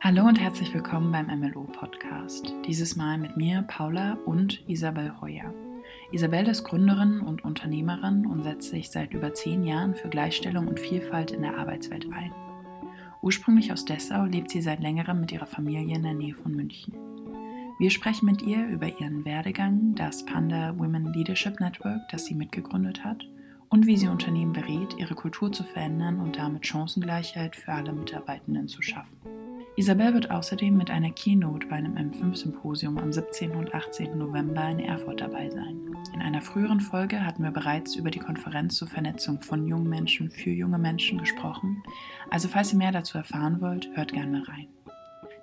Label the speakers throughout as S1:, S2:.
S1: Hallo und herzlich willkommen beim MLO Podcast. Dieses Mal mit mir, Paula und Isabel Heuer. Isabel ist Gründerin und Unternehmerin und setzt sich seit über zehn Jahren für Gleichstellung und Vielfalt in der Arbeitswelt ein. Ursprünglich aus Dessau lebt sie seit längerem mit ihrer Familie in der Nähe von München. Wir sprechen mit ihr über ihren Werdegang, das Panda Women Leadership Network, das sie mitgegründet hat, und wie sie Unternehmen berät, ihre Kultur zu verändern und damit Chancengleichheit für alle Mitarbeitenden zu schaffen. Isabel wird außerdem mit einer Keynote bei einem M5-Symposium am 17. und 18. November in Erfurt dabei sein. In einer früheren Folge hatten wir bereits über die Konferenz zur Vernetzung von jungen Menschen für junge Menschen gesprochen, also falls ihr mehr dazu erfahren wollt, hört gerne mal rein.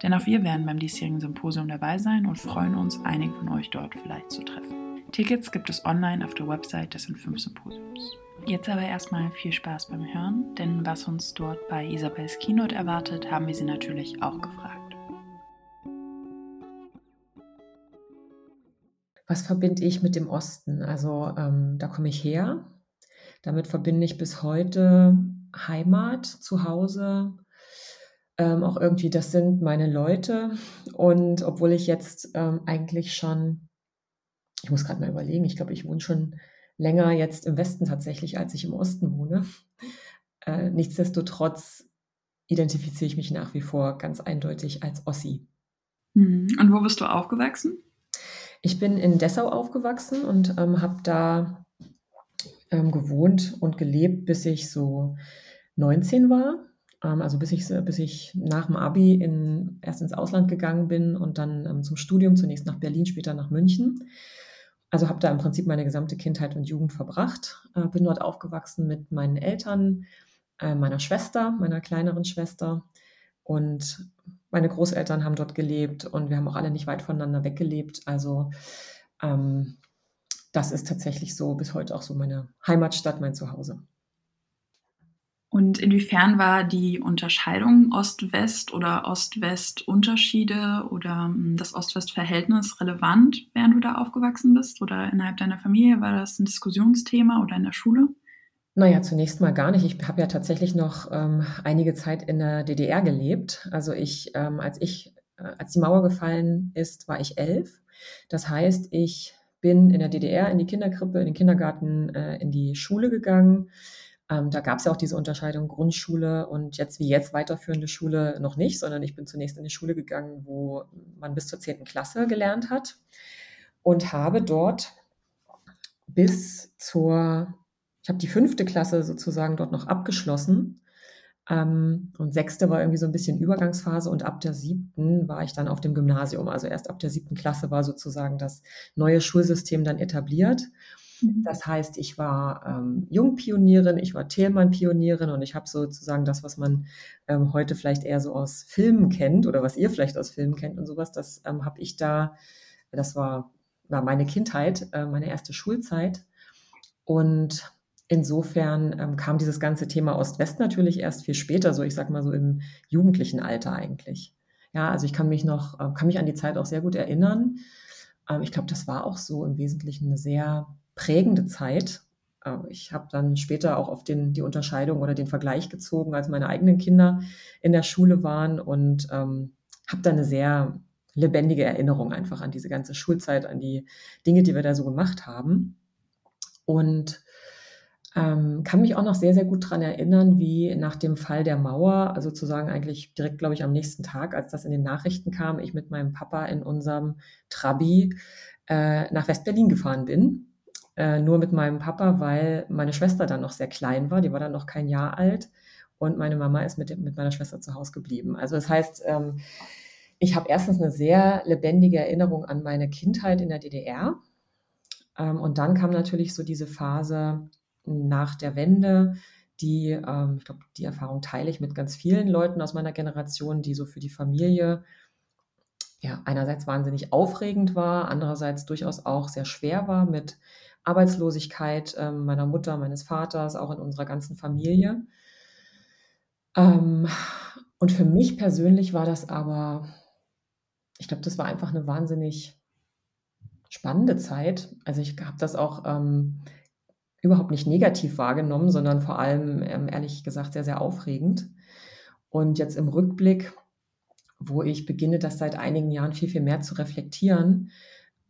S1: Denn auch wir werden beim diesjährigen Symposium dabei sein und freuen uns, einige von euch dort vielleicht zu treffen. Tickets gibt es online auf der Website des N5-Symposiums. Jetzt aber erstmal viel Spaß beim Hören, denn was uns dort bei Isabels Keynote erwartet, haben wir sie natürlich auch gefragt.
S2: Was verbinde ich mit dem Osten? Also ähm, da komme ich her. Damit verbinde ich bis heute Heimat, Zuhause, ähm, auch irgendwie, das sind meine Leute. Und obwohl ich jetzt ähm, eigentlich schon, ich muss gerade mal überlegen, ich glaube, ich wohne schon länger jetzt im Westen tatsächlich, als ich im Osten wohne. Äh, nichtsdestotrotz identifiziere ich mich nach wie vor ganz eindeutig als Ossi.
S1: Mhm. Und wo bist du aufgewachsen?
S2: Ich bin in Dessau aufgewachsen und ähm, habe da ähm, gewohnt und gelebt, bis ich so 19 war. Ähm, also bis ich, bis ich nach dem Abi in, erst ins Ausland gegangen bin und dann ähm, zum Studium, zunächst nach Berlin, später nach München. Also habe da im Prinzip meine gesamte Kindheit und Jugend verbracht. Äh, bin dort aufgewachsen mit meinen Eltern, äh, meiner Schwester, meiner kleineren Schwester. Und meine Großeltern haben dort gelebt und wir haben auch alle nicht weit voneinander weggelebt. Also ähm, das ist tatsächlich so bis heute auch so meine Heimatstadt, mein Zuhause.
S1: Und inwiefern war die Unterscheidung Ost-West oder Ost-West-Unterschiede oder hm, das Ost-West-Verhältnis relevant, während du da aufgewachsen bist? Oder innerhalb deiner Familie war das ein Diskussionsthema oder in der Schule?
S2: Naja, zunächst mal gar nicht. Ich habe ja tatsächlich noch ähm, einige Zeit in der DDR gelebt. Also ich, ähm, als ich, äh, als die Mauer gefallen ist, war ich elf. Das heißt, ich bin in der DDR in die Kinderkrippe, in den Kindergarten, äh, in die Schule gegangen ähm, da gab es ja auch diese Unterscheidung Grundschule und jetzt wie jetzt weiterführende Schule noch nicht, sondern ich bin zunächst in die Schule gegangen, wo man bis zur 10. Klasse gelernt hat und habe dort bis zur, ich habe die fünfte Klasse sozusagen dort noch abgeschlossen. Ähm, und sechste war irgendwie so ein bisschen Übergangsphase und ab der siebten war ich dann auf dem Gymnasium. Also erst ab der siebten Klasse war sozusagen das neue Schulsystem dann etabliert. Mhm. Das heißt, ich war ähm, Jungpionierin, ich war Thälmann-Pionierin und ich habe sozusagen das, was man ähm, heute vielleicht eher so aus Filmen kennt oder was ihr vielleicht aus Filmen kennt und sowas, das ähm, habe ich da, das war, war meine Kindheit, äh, meine erste Schulzeit. Und insofern ähm, kam dieses ganze Thema Ost-West natürlich erst viel später, so ich sag mal so im jugendlichen Alter eigentlich. Ja, also ich kann mich noch, äh, kann mich an die Zeit auch sehr gut erinnern. Ähm, ich glaube, das war auch so im Wesentlichen eine sehr prägende Zeit. Äh, ich habe dann später auch auf den, die Unterscheidung oder den Vergleich gezogen, als meine eigenen Kinder in der Schule waren und ähm, habe dann eine sehr lebendige Erinnerung einfach an diese ganze Schulzeit, an die Dinge, die wir da so gemacht haben. Und ähm, kann mich auch noch sehr, sehr gut daran erinnern, wie nach dem Fall der Mauer, also sozusagen eigentlich direkt, glaube ich, am nächsten Tag, als das in den Nachrichten kam, ich mit meinem Papa in unserem Trabi äh, nach West-Berlin gefahren bin äh, nur mit meinem Papa, weil meine Schwester dann noch sehr klein war, die war dann noch kein Jahr alt. Und meine Mama ist mit, mit meiner Schwester zu Hause geblieben. Also das heißt, ähm, ich habe erstens eine sehr lebendige Erinnerung an meine Kindheit in der DDR ähm, und dann kam natürlich so diese Phase nach der Wende, die, ähm, ich glaube, die Erfahrung teile ich mit ganz vielen Leuten aus meiner Generation, die so für die Familie ja, einerseits wahnsinnig aufregend war, andererseits durchaus auch sehr schwer war mit Arbeitslosigkeit äh, meiner Mutter, meines Vaters, auch in unserer ganzen Familie. Ähm, und für mich persönlich war das aber, ich glaube, das war einfach eine wahnsinnig spannende Zeit. Also ich habe das auch ähm, überhaupt nicht negativ wahrgenommen, sondern vor allem, ähm, ehrlich gesagt, sehr, sehr aufregend. Und jetzt im Rückblick wo ich beginne, das seit einigen Jahren viel, viel mehr zu reflektieren,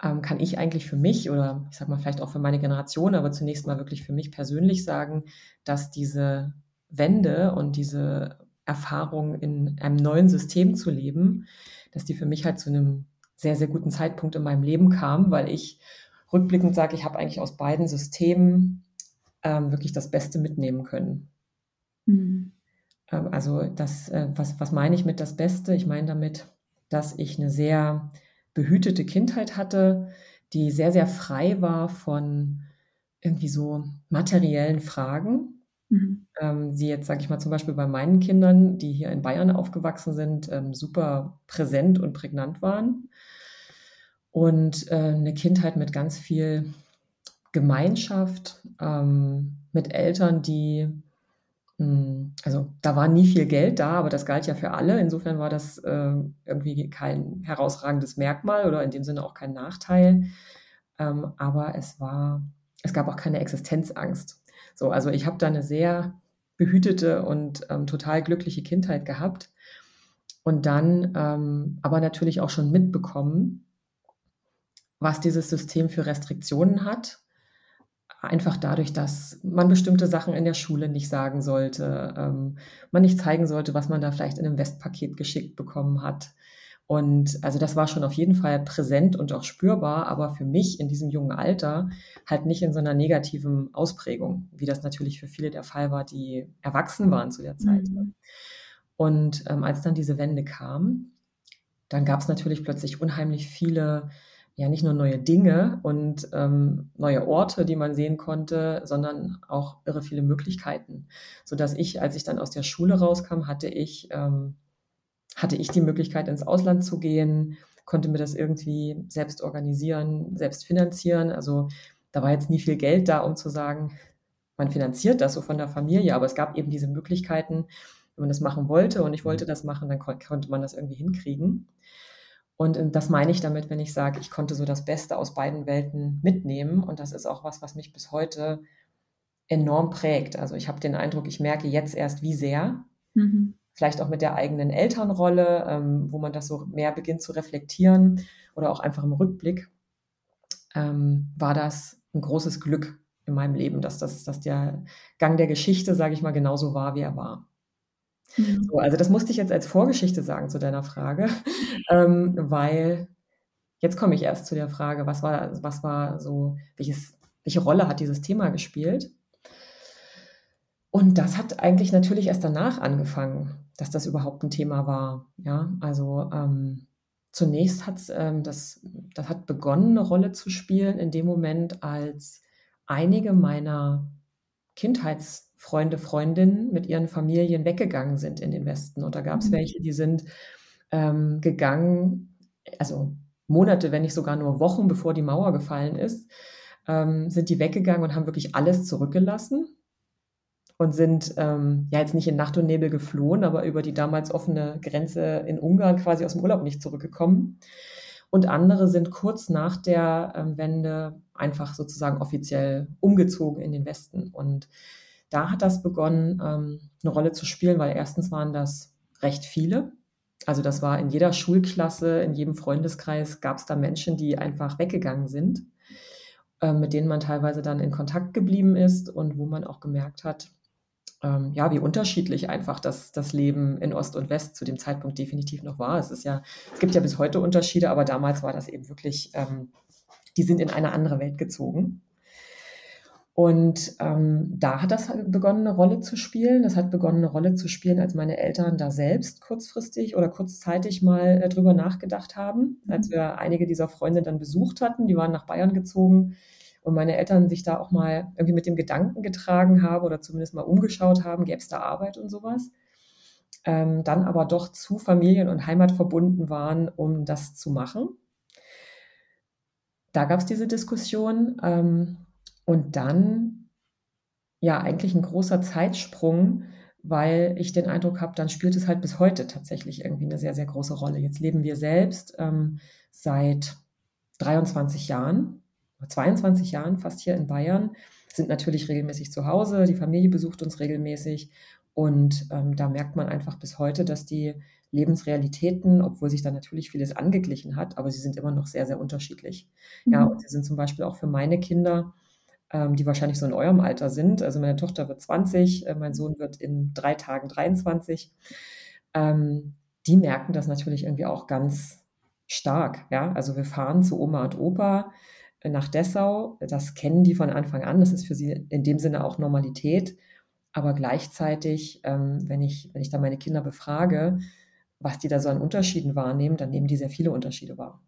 S2: ähm, kann ich eigentlich für mich oder ich sage mal vielleicht auch für meine Generation, aber zunächst mal wirklich für mich persönlich sagen, dass diese Wende und diese Erfahrung in einem neuen System zu leben, dass die für mich halt zu einem sehr, sehr guten Zeitpunkt in meinem Leben kam, weil ich rückblickend sage, ich habe eigentlich aus beiden Systemen ähm, wirklich das Beste mitnehmen können. Mhm. Ähm, also das, äh, was, was meine ich mit das Beste? Ich meine damit, dass ich eine sehr behütete Kindheit hatte, die sehr, sehr frei war von irgendwie so materiellen Fragen. Mhm. Ähm, die jetzt, sage ich mal, zum Beispiel bei meinen Kindern, die hier in Bayern aufgewachsen sind, ähm, super präsent und prägnant waren. Und äh, eine Kindheit mit ganz viel Gemeinschaft, ähm, mit Eltern, die also da war nie viel Geld da, aber das galt ja für alle. Insofern war das äh, irgendwie kein herausragendes Merkmal oder in dem Sinne auch kein Nachteil. Ähm, aber es war, es gab auch keine Existenzangst. So, also ich habe da eine sehr behütete und ähm, total glückliche Kindheit gehabt und dann ähm, aber natürlich auch schon mitbekommen, was dieses System für Restriktionen hat einfach dadurch, dass man bestimmte Sachen in der Schule nicht sagen sollte, ähm, man nicht zeigen sollte, was man da vielleicht in einem Westpaket geschickt bekommen hat. Und also das war schon auf jeden Fall präsent und auch spürbar, aber für mich in diesem jungen Alter halt nicht in so einer negativen Ausprägung, wie das natürlich für viele der Fall war, die erwachsen waren zu der Zeit. Mhm. Und ähm, als dann diese Wende kam, dann gab es natürlich plötzlich unheimlich viele ja nicht nur neue Dinge und ähm, neue Orte, die man sehen konnte, sondern auch irre viele Möglichkeiten. Sodass ich, als ich dann aus der Schule rauskam, hatte ich, ähm, hatte ich die Möglichkeit, ins Ausland zu gehen, konnte mir das irgendwie selbst organisieren, selbst finanzieren. Also da war jetzt nie viel Geld da, um zu sagen, man finanziert das so von der Familie, aber es gab eben diese Möglichkeiten, wenn man das machen wollte und ich wollte mhm. das machen, dann kon konnte man das irgendwie hinkriegen. Und ähm, das meine ich damit, wenn ich sage, ich konnte so das Beste aus beiden Welten mitnehmen. Und das ist auch was, was mich bis heute enorm prägt. Also ich habe den Eindruck, ich merke jetzt erst, wie sehr. Mhm. Vielleicht auch mit der eigenen Elternrolle, ähm, wo man das so mehr beginnt zu reflektieren oder auch einfach im Rückblick, ähm, war das ein großes Glück in meinem Leben, dass, das, dass der Gang der Geschichte, sage ich mal, genauso war, wie er war. Mhm. So, also das musste ich jetzt als Vorgeschichte sagen zu deiner Frage, ähm, weil jetzt komme ich erst zu der Frage, was war, was war so, welches, welche Rolle hat dieses Thema gespielt? Und das hat eigentlich natürlich erst danach angefangen, dass das überhaupt ein Thema war. Ja, also ähm, zunächst hat ähm, das, das hat begonnen, eine Rolle zu spielen in dem Moment, als einige meiner Kindheits Freunde, Freundinnen mit ihren Familien weggegangen sind in den Westen. Und da gab es mhm. welche, die sind ähm, gegangen, also Monate, wenn nicht sogar nur Wochen, bevor die Mauer gefallen ist, ähm, sind die weggegangen und haben wirklich alles zurückgelassen und sind ähm, ja jetzt nicht in Nacht und Nebel geflohen, aber über die damals offene Grenze in Ungarn quasi aus dem Urlaub nicht zurückgekommen. Und andere sind kurz nach der ähm, Wende einfach sozusagen offiziell umgezogen in den Westen. Und da hat das begonnen, ähm, eine Rolle zu spielen, weil erstens waren das recht viele. Also das war in jeder Schulklasse, in jedem Freundeskreis gab es da Menschen, die einfach weggegangen sind, äh, mit denen man teilweise dann in Kontakt geblieben ist und wo man auch gemerkt hat, ähm, ja, wie unterschiedlich einfach das, das Leben in Ost und West zu dem Zeitpunkt definitiv noch war. Es ist ja, es gibt ja bis heute Unterschiede, aber damals war das eben wirklich, ähm, die sind in eine andere Welt gezogen. Und ähm, da hat das halt begonnen, eine Rolle zu spielen. Das hat begonnen, eine Rolle zu spielen, als meine Eltern da selbst kurzfristig oder kurzzeitig mal äh, drüber nachgedacht haben. Mhm. Als wir einige dieser Freunde dann besucht hatten, die waren nach Bayern gezogen und meine Eltern sich da auch mal irgendwie mit dem Gedanken getragen haben oder zumindest mal umgeschaut haben, gäbe es da Arbeit und sowas. Ähm, dann aber doch zu Familien und Heimat verbunden waren, um das zu machen. Da gab es diese Diskussion. Ähm, und dann, ja, eigentlich ein großer Zeitsprung, weil ich den Eindruck habe, dann spielt es halt bis heute tatsächlich irgendwie eine sehr, sehr große Rolle. Jetzt leben wir selbst ähm, seit 23 Jahren, 22 Jahren fast hier in Bayern, sind natürlich regelmäßig zu Hause, die Familie besucht uns regelmäßig und ähm, da merkt man einfach bis heute, dass die Lebensrealitäten, obwohl sich da natürlich vieles angeglichen hat, aber sie sind immer noch sehr, sehr unterschiedlich. Mhm. Ja, und sie sind zum Beispiel auch für meine Kinder, ähm, die wahrscheinlich so in eurem Alter sind. Also meine Tochter wird 20, äh, mein Sohn wird in drei Tagen 23. Ähm, die merken das natürlich irgendwie auch ganz stark. Ja, also wir fahren zu Oma und Opa äh, nach Dessau. Das kennen die von Anfang an. Das ist für sie in dem Sinne auch Normalität. Aber gleichzeitig, ähm, wenn, ich, wenn ich da meine Kinder befrage, was die da so an Unterschieden wahrnehmen, dann nehmen die sehr viele Unterschiede wahr.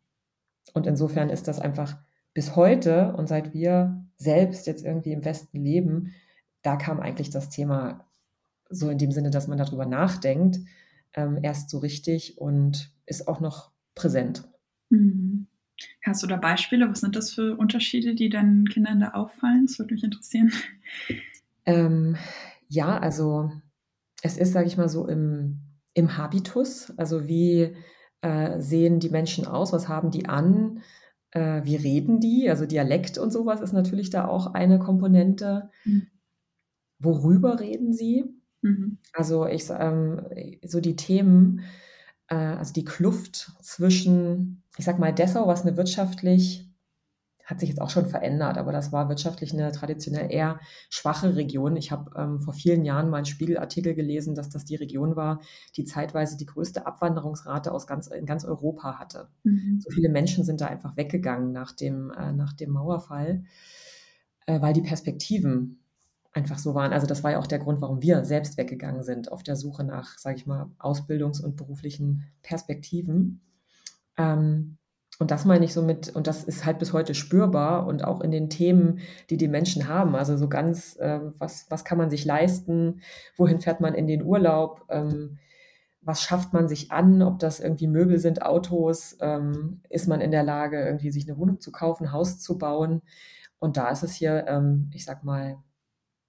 S2: Und insofern ist das einfach bis heute und seit wir selbst jetzt irgendwie im Westen leben, da kam eigentlich das Thema so in dem Sinne, dass man darüber nachdenkt, ähm, erst so richtig und ist auch noch präsent.
S3: Mhm. Hast du da Beispiele? Was sind das für Unterschiede, die deinen Kindern da auffallen? Das würde mich interessieren.
S2: Ähm, ja, also es ist, sage ich mal, so im, im Habitus. Also wie äh, sehen die Menschen aus? Was haben die an? Äh, wie reden die? Also Dialekt und sowas ist natürlich da auch eine Komponente. Mhm. Worüber reden sie? Mhm. Also ich ähm, so die Themen, äh, also die Kluft zwischen, ich sag mal, Dessau, was eine wirtschaftlich hat sich jetzt auch schon verändert, aber das war wirtschaftlich eine traditionell eher schwache Region. Ich habe ähm, vor vielen Jahren mal einen Spiegelartikel gelesen, dass das die Region war, die zeitweise die größte Abwanderungsrate aus ganz, in ganz Europa hatte. Mhm. So viele Menschen sind da einfach weggegangen nach dem, äh, nach dem Mauerfall, äh, weil die Perspektiven einfach so waren. Also das war ja auch der Grund, warum wir selbst weggegangen sind, auf der Suche nach, sage ich mal, Ausbildungs- und beruflichen Perspektiven. Ähm, und das meine ich so mit, und das ist halt bis heute spürbar und auch in den Themen, die die Menschen haben. Also so ganz, äh, was, was kann man sich leisten? Wohin fährt man in den Urlaub? Ähm, was schafft man sich an? Ob das irgendwie Möbel sind, Autos? Ähm, ist man in der Lage, irgendwie sich eine Wohnung zu kaufen, ein Haus zu bauen? Und da ist es hier, ähm, ich sag mal,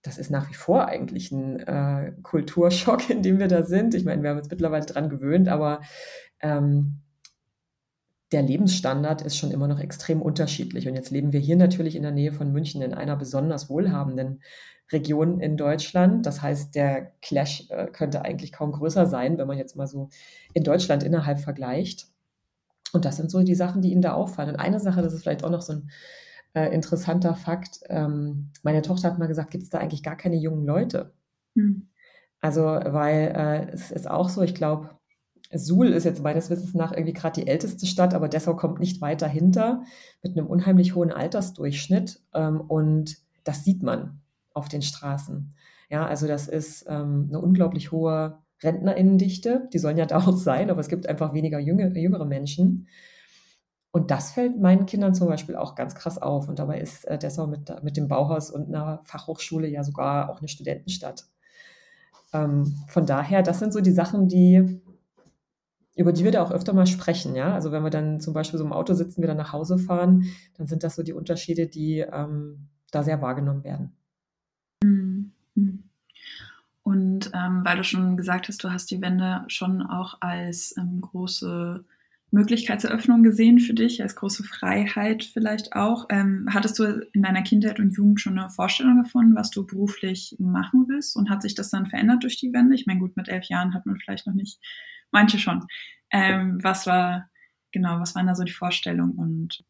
S2: das ist nach wie vor eigentlich ein äh, Kulturschock, in dem wir da sind. Ich meine, wir haben uns mittlerweile dran gewöhnt, aber ähm, der Lebensstandard ist schon immer noch extrem unterschiedlich. Und jetzt leben wir hier natürlich in der Nähe von München in einer besonders wohlhabenden Region in Deutschland. Das heißt, der Clash äh, könnte eigentlich kaum größer sein, wenn man jetzt mal so in Deutschland innerhalb vergleicht. Und das sind so die Sachen, die Ihnen da auffallen. Und eine Sache, das ist vielleicht auch noch so ein äh, interessanter Fakt. Ähm, meine Tochter hat mal gesagt, gibt es da eigentlich gar keine jungen Leute? Hm. Also, weil äh, es ist auch so, ich glaube, Suhl ist jetzt meines Wissens nach irgendwie gerade die älteste Stadt, aber Dessau kommt nicht weit dahinter mit einem unheimlich hohen Altersdurchschnitt. Ähm, und das sieht man auf den Straßen. Ja, also das ist ähm, eine unglaublich hohe Rentnerinnendichte. Die sollen ja da auch sein, aber es gibt einfach weniger jüngere, jüngere Menschen. Und das fällt meinen Kindern zum Beispiel auch ganz krass auf. Und dabei ist äh, Dessau mit, mit dem Bauhaus und einer Fachhochschule ja sogar auch eine Studentenstadt. Ähm, von daher, das sind so die Sachen, die über die wir da auch öfter mal sprechen, ja. Also wenn wir dann zum Beispiel so im Auto sitzen, wieder nach Hause fahren, dann sind das so die Unterschiede, die ähm, da sehr wahrgenommen werden.
S3: Mhm. Und ähm, weil du schon gesagt hast, du hast die Wende schon auch als ähm, große Möglichkeitseröffnung gesehen für dich, als große Freiheit vielleicht auch. Ähm, hattest du in deiner Kindheit und Jugend schon eine Vorstellung davon, was du beruflich machen willst? Und hat sich das dann verändert durch die Wende? Ich meine, gut, mit elf Jahren hat man vielleicht noch nicht manche schon. Ähm, was war, genau, was waren da so die Vorstellungen und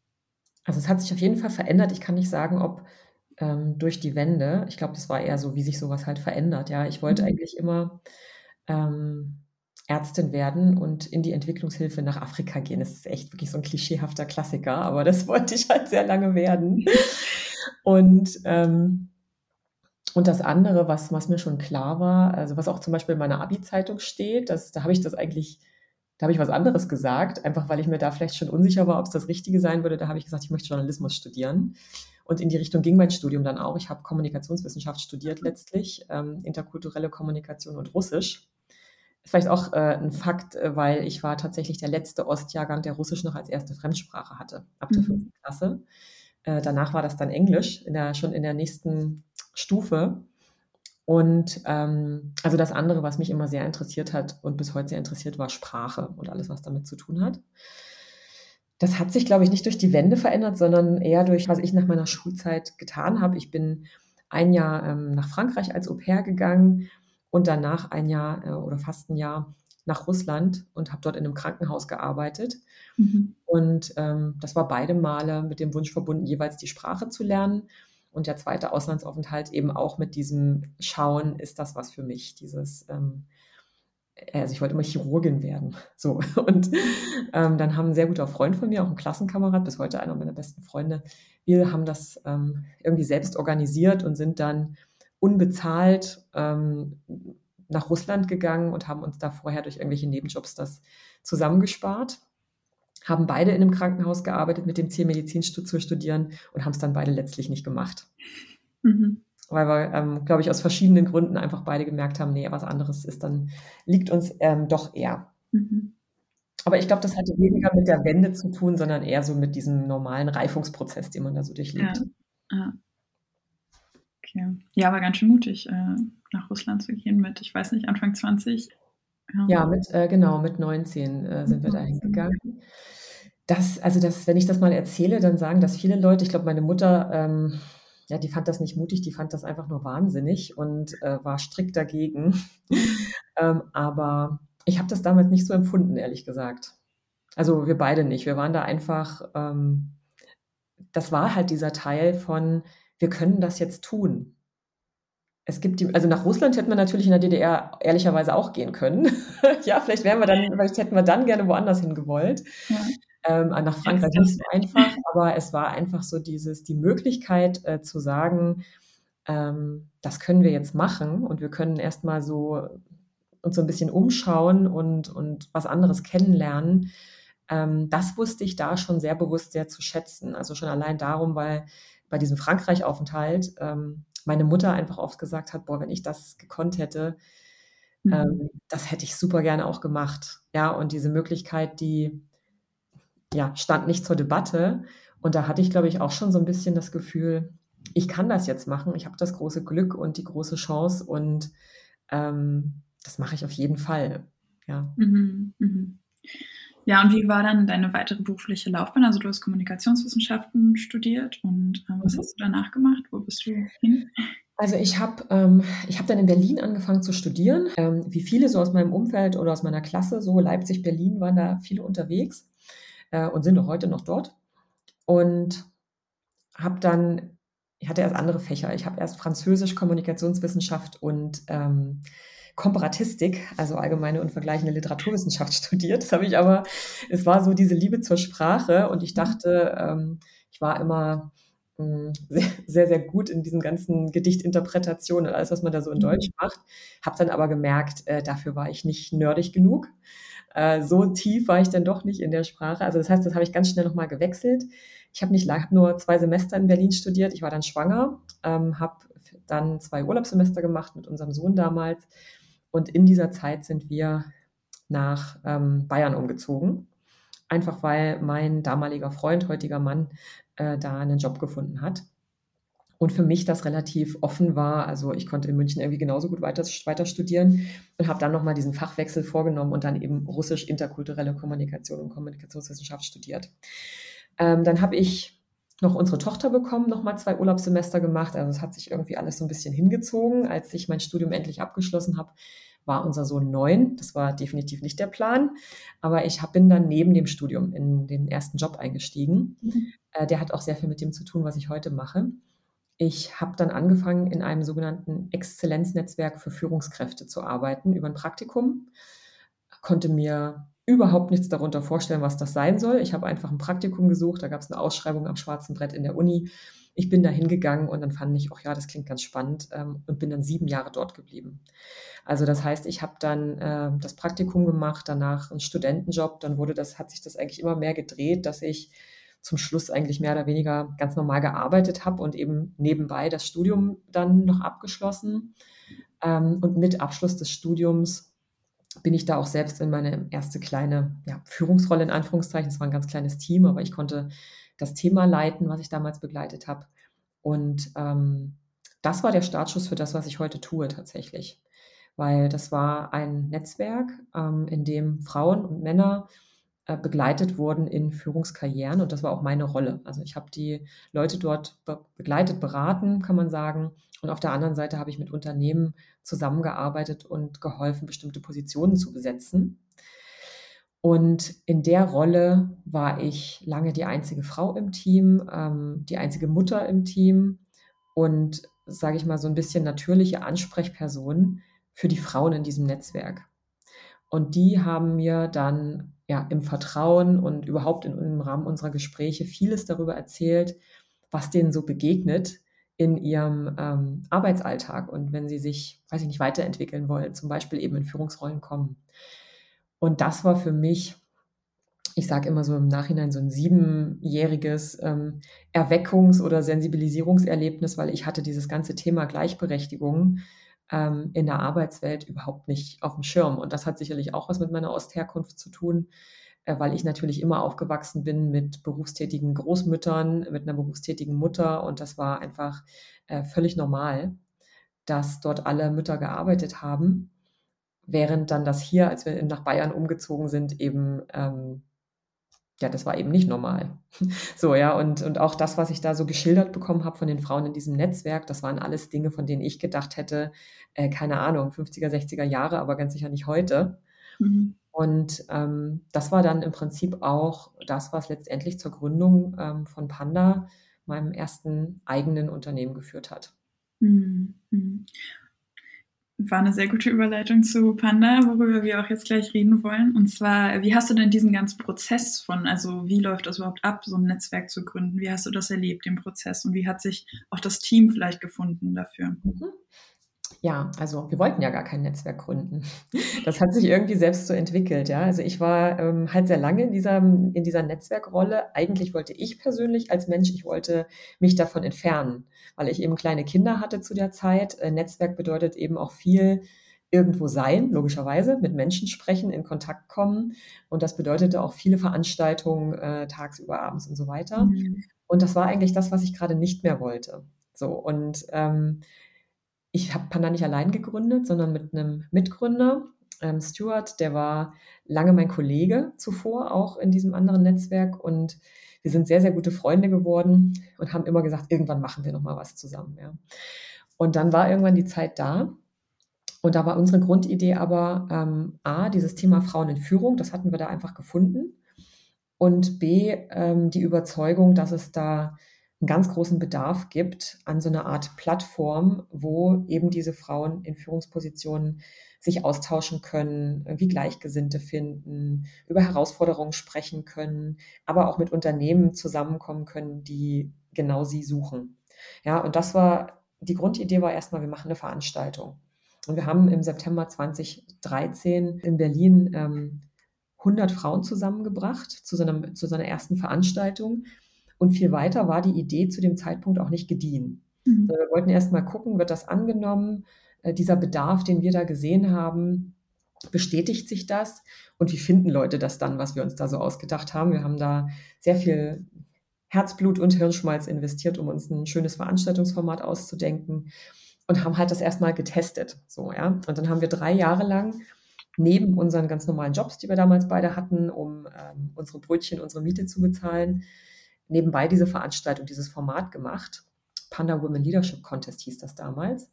S2: also es hat sich auf jeden Fall verändert. Ich kann nicht sagen, ob ähm, durch die Wende. Ich glaube, das war eher so, wie sich sowas halt verändert. Ja, ich wollte mhm. eigentlich immer ähm, Ärztin werden und in die Entwicklungshilfe nach Afrika gehen. Das ist echt wirklich so ein klischeehafter Klassiker, aber das wollte ich halt sehr lange werden. Und ähm, und das andere, was, was mir schon klar war, also was auch zum Beispiel in meiner Abi-Zeitung steht, das, da habe ich das eigentlich, da habe ich was anderes gesagt, einfach weil ich mir da vielleicht schon unsicher war, ob es das Richtige sein würde. Da habe ich gesagt, ich möchte Journalismus studieren. Und in die Richtung ging mein Studium dann auch. Ich habe Kommunikationswissenschaft studiert letztlich, ähm, interkulturelle Kommunikation und Russisch. Vielleicht auch äh, ein Fakt, äh, weil ich war tatsächlich der letzte Ostjahrgang, der Russisch noch als erste Fremdsprache hatte, ab der mhm. fünften Klasse. Äh, danach war das dann Englisch, in der, schon in der nächsten Stufe. Und ähm, also das andere, was mich immer sehr interessiert hat und bis heute sehr interessiert, war Sprache und alles, was damit zu tun hat. Das hat sich, glaube ich, nicht durch die Wende verändert, sondern eher durch, was ich nach meiner Schulzeit getan habe. Ich bin ein Jahr ähm, nach Frankreich als Au pair gegangen und danach ein Jahr äh, oder fast ein Jahr nach Russland und habe dort in einem Krankenhaus gearbeitet. Mhm. Und ähm, das war beide Male mit dem Wunsch verbunden, jeweils die Sprache zu lernen. Und der zweite Auslandsaufenthalt eben auch mit diesem Schauen, ist das was für mich? Dieses, ähm, also ich wollte immer Chirurgin werden. So. Und ähm, dann haben ein sehr guter Freund von mir, auch ein Klassenkamerad, bis heute einer meiner besten Freunde, wir haben das ähm, irgendwie selbst organisiert und sind dann unbezahlt ähm, nach Russland gegangen und haben uns da vorher durch irgendwelche Nebenjobs das zusammengespart. Haben beide in einem Krankenhaus gearbeitet, mit dem Ziel, Medizin zu studieren und haben es dann beide letztlich nicht gemacht. Mhm. Weil wir, ähm, glaube ich, aus verschiedenen Gründen einfach beide gemerkt haben, nee, was anderes ist dann, liegt uns ähm, doch eher. Mhm. Aber ich glaube, das hatte weniger mit der Wende zu tun, sondern eher so mit diesem normalen Reifungsprozess, den man da so durchlebt. Ja. ja.
S3: Okay. Ja, aber ganz schön mutig, äh, nach Russland zu gehen mit, ich weiß nicht, Anfang 20.
S2: Ja, ja mit, äh, genau, mit 19 äh, sind wir da hingegangen. Das, also das, wenn ich das mal erzähle, dann sagen das viele Leute, ich glaube, meine Mutter, ähm, ja, die fand das nicht mutig, die fand das einfach nur wahnsinnig und äh, war strikt dagegen. ähm, aber ich habe das damals nicht so empfunden, ehrlich gesagt. Also wir beide nicht. Wir waren da einfach, ähm, das war halt dieser Teil von, wir können das jetzt tun. Es gibt die, also nach Russland hätten wir natürlich in der DDR ehrlicherweise auch gehen können. ja, vielleicht wären wir dann, vielleicht hätten wir dann gerne woanders hingewollt. Ja. Ähm, nach Frankreich nicht so einfach, aber es war einfach so dieses, die Möglichkeit äh, zu sagen, ähm, das können wir jetzt machen und wir können erstmal so uns so ein bisschen umschauen und, und was anderes kennenlernen. Ähm, das wusste ich da schon sehr bewusst sehr zu schätzen. Also schon allein darum, weil bei diesem Frankreich-Aufenthalt ähm, meine Mutter einfach oft gesagt hat, boah, wenn ich das gekonnt hätte, mhm. ähm, das hätte ich super gerne auch gemacht. Ja, und diese Möglichkeit, die ja, stand nicht zur Debatte. Und da hatte ich, glaube ich, auch schon so ein bisschen das Gefühl, ich kann das jetzt machen. Ich habe das große Glück und die große Chance und ähm, das mache ich auf jeden Fall. Ja. Mhm,
S3: mhm. Ja, und wie war dann deine weitere berufliche Laufbahn? Also du hast Kommunikationswissenschaften studiert und äh, was mhm. hast du danach gemacht? Wo bist du hin?
S2: Also ich habe ähm, hab dann in Berlin angefangen zu studieren. Ähm, wie viele so aus meinem Umfeld oder aus meiner Klasse, so Leipzig, Berlin, waren da viele unterwegs äh, und sind auch heute noch dort. Und habe dann, ich hatte erst andere Fächer. Ich habe erst Französisch, Kommunikationswissenschaft und ähm, Komparatistik, also allgemeine und vergleichende Literaturwissenschaft studiert. Das habe ich aber, es war so diese Liebe zur Sprache und ich mhm. dachte, ähm, ich war immer hm, sehr, sehr, sehr gut in diesen ganzen Gedichtinterpretationen und alles, was man da so in mhm. Deutsch macht. Habe dann aber gemerkt, äh, dafür war ich nicht nerdig genug. Äh, so tief war ich dann doch nicht in der Sprache. Also das heißt, das habe ich ganz schnell nochmal gewechselt. Ich habe nicht hab nur zwei Semester in Berlin studiert. Ich war dann schwanger, ähm, habe dann zwei Urlaubssemester gemacht mit unserem Sohn damals und in dieser Zeit sind wir nach ähm, Bayern umgezogen. Einfach weil mein damaliger Freund, heutiger Mann, äh, da einen Job gefunden hat. Und für mich das relativ offen war. Also ich konnte in München irgendwie genauso gut weiter, weiter studieren und habe dann nochmal diesen Fachwechsel vorgenommen und dann eben Russisch interkulturelle Kommunikation und Kommunikationswissenschaft studiert. Ähm, dann habe ich noch unsere Tochter bekommen, nochmal zwei Urlaubssemester gemacht. Also es hat sich irgendwie alles so ein bisschen hingezogen. Als ich mein Studium endlich abgeschlossen habe, war unser Sohn neun. Das war definitiv nicht der Plan. Aber ich hab, bin dann neben dem Studium in den ersten Job eingestiegen. Mhm. Äh, der hat auch sehr viel mit dem zu tun, was ich heute mache. Ich habe dann angefangen, in einem sogenannten Exzellenznetzwerk für Führungskräfte zu arbeiten über ein Praktikum. Konnte mir überhaupt nichts darunter vorstellen, was das sein soll. Ich habe einfach ein Praktikum gesucht, da gab es eine Ausschreibung am schwarzen Brett in der Uni. Ich bin da hingegangen und dann fand ich, ach ja, das klingt ganz spannend ähm, und bin dann sieben Jahre dort geblieben. Also das heißt, ich habe dann äh, das Praktikum gemacht, danach einen Studentenjob, dann wurde das, hat sich das eigentlich immer mehr gedreht, dass ich zum Schluss eigentlich mehr oder weniger ganz normal gearbeitet habe und eben nebenbei das Studium dann noch abgeschlossen. Ähm, und mit Abschluss des Studiums bin ich da auch selbst in meine erste kleine ja, Führungsrolle in Anführungszeichen. Es war ein ganz kleines Team, aber ich konnte das Thema leiten, was ich damals begleitet habe. Und ähm, das war der Startschuss für das, was ich heute tue tatsächlich. Weil das war ein Netzwerk, ähm, in dem Frauen und Männer begleitet wurden in Führungskarrieren und das war auch meine Rolle. Also ich habe die Leute dort be begleitet, beraten, kann man sagen. Und auf der anderen Seite habe ich mit Unternehmen zusammengearbeitet und geholfen, bestimmte Positionen zu besetzen. Und in der Rolle war ich lange die einzige Frau im Team, ähm, die einzige Mutter im Team und, sage ich mal, so ein bisschen natürliche Ansprechperson für die Frauen in diesem Netzwerk. Und die haben mir dann ja im Vertrauen und überhaupt in, im Rahmen unserer Gespräche vieles darüber erzählt, was denen so begegnet in ihrem ähm, Arbeitsalltag und wenn sie sich, weiß ich nicht, weiterentwickeln wollen, zum Beispiel eben in Führungsrollen kommen. Und das war für mich, ich sage immer so im Nachhinein, so ein siebenjähriges ähm, Erweckungs- oder Sensibilisierungserlebnis, weil ich hatte dieses ganze Thema Gleichberechtigung ähm, in der Arbeitswelt überhaupt nicht auf dem Schirm. Und das hat sicherlich auch was mit meiner Ostherkunft zu tun, äh, weil ich natürlich immer aufgewachsen bin mit berufstätigen Großmüttern, mit einer berufstätigen Mutter. Und das war einfach äh, völlig normal, dass dort alle Mütter gearbeitet haben während dann das hier, als wir nach Bayern umgezogen sind, eben, ähm, ja, das war eben nicht normal. so, ja, und, und auch das, was ich da so geschildert bekommen habe von den Frauen in diesem Netzwerk, das waren alles Dinge, von denen ich gedacht hätte, äh, keine Ahnung, 50er, 60er Jahre, aber ganz sicher nicht heute. Mhm. Und ähm, das war dann im Prinzip auch das, was letztendlich zur Gründung ähm, von Panda, meinem ersten eigenen Unternehmen, geführt hat.
S3: Mhm. War eine sehr gute Überleitung zu Panda, worüber wir auch jetzt gleich reden wollen. Und zwar, wie hast du denn diesen ganzen Prozess von, also wie läuft das überhaupt ab, so ein Netzwerk zu gründen? Wie hast du das erlebt, den Prozess? Und wie hat sich auch das Team vielleicht gefunden dafür? Mhm.
S2: Ja, also wir wollten ja gar kein Netzwerk gründen. Das hat sich irgendwie selbst so entwickelt, ja. Also ich war ähm, halt sehr lange in dieser, in dieser Netzwerkrolle. Eigentlich wollte ich persönlich als Mensch, ich wollte mich davon entfernen, weil ich eben kleine Kinder hatte zu der Zeit. Äh, Netzwerk bedeutet eben auch viel irgendwo sein, logischerweise, mit Menschen sprechen, in Kontakt kommen. Und das bedeutete auch viele Veranstaltungen, äh, tagsüber, abends und so weiter. Mhm. Und das war eigentlich das, was ich gerade nicht mehr wollte. So, und ähm, ich habe Panda nicht allein gegründet, sondern mit einem Mitgründer, ähm, Stuart, der war lange mein Kollege zuvor, auch in diesem anderen Netzwerk. Und wir sind sehr, sehr gute Freunde geworden und haben immer gesagt, irgendwann machen wir nochmal was zusammen. Ja. Und dann war irgendwann die Zeit da. Und da war unsere Grundidee aber ähm, A, dieses Thema Frauen in Führung, das hatten wir da einfach gefunden. Und B, ähm, die Überzeugung, dass es da einen ganz großen Bedarf gibt an so einer Art Plattform, wo eben diese Frauen in Führungspositionen sich austauschen können, wie Gleichgesinnte finden, über Herausforderungen sprechen können, aber auch mit Unternehmen zusammenkommen können, die genau sie suchen. Ja, und das war, die Grundidee war erstmal, wir machen eine Veranstaltung. Und wir haben im September 2013 in Berlin ähm, 100 Frauen zusammengebracht zu so, einer, zu so einer ersten Veranstaltung und viel weiter war die Idee zu dem Zeitpunkt auch nicht gediehen. Mhm. Wir wollten erst mal gucken, wird das angenommen? Äh, dieser Bedarf, den wir da gesehen haben, bestätigt sich das? Und wie finden Leute das dann, was wir uns da so ausgedacht haben? Wir haben da sehr viel Herzblut und Hirnschmalz investiert, um uns ein schönes Veranstaltungsformat auszudenken und haben halt das erstmal getestet. So, ja. Und dann haben wir drei Jahre lang neben unseren ganz normalen Jobs, die wir damals beide hatten, um ähm, unsere Brötchen, unsere Miete zu bezahlen, nebenbei diese Veranstaltung, dieses Format gemacht. Panda Women Leadership Contest hieß das damals.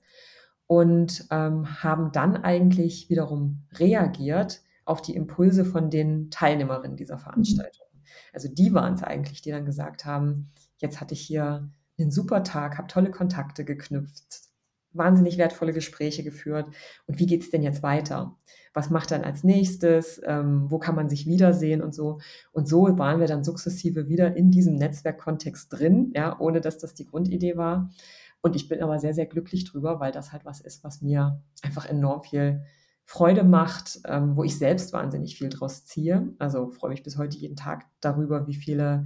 S2: Und ähm, haben dann eigentlich wiederum reagiert auf die Impulse von den Teilnehmerinnen dieser Veranstaltung. Also die waren es eigentlich, die dann gesagt haben, jetzt hatte ich hier einen super Tag, habe tolle Kontakte geknüpft, wahnsinnig wertvolle Gespräche geführt. Und wie geht es denn jetzt weiter? Was macht dann als nächstes? Ähm, wo kann man sich wiedersehen und so? Und so waren wir dann sukzessive wieder in diesem Netzwerkkontext drin, ja, ohne dass das die Grundidee war. Und ich bin aber sehr, sehr glücklich drüber, weil das halt was ist, was mir einfach enorm viel Freude macht, ähm, wo ich selbst wahnsinnig viel draus ziehe. Also freue mich bis heute jeden Tag darüber, wie viele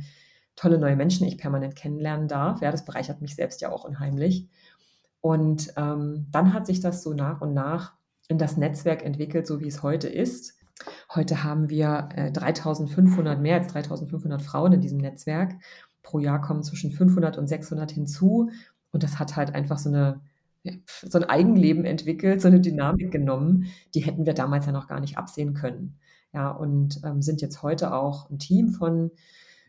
S2: tolle neue Menschen ich permanent kennenlernen darf. Ja, das bereichert mich selbst ja auch unheimlich. Und ähm, dann hat sich das so nach und nach in das Netzwerk entwickelt, so wie es heute ist. Heute haben wir äh, 3500, mehr als 3500 Frauen in diesem Netzwerk. Pro Jahr kommen zwischen 500 und 600 hinzu. Und das hat halt einfach so eine so ein Eigenleben entwickelt, so eine Dynamik genommen, die hätten wir damals ja noch gar nicht absehen können. Ja, und ähm, sind jetzt heute auch ein Team von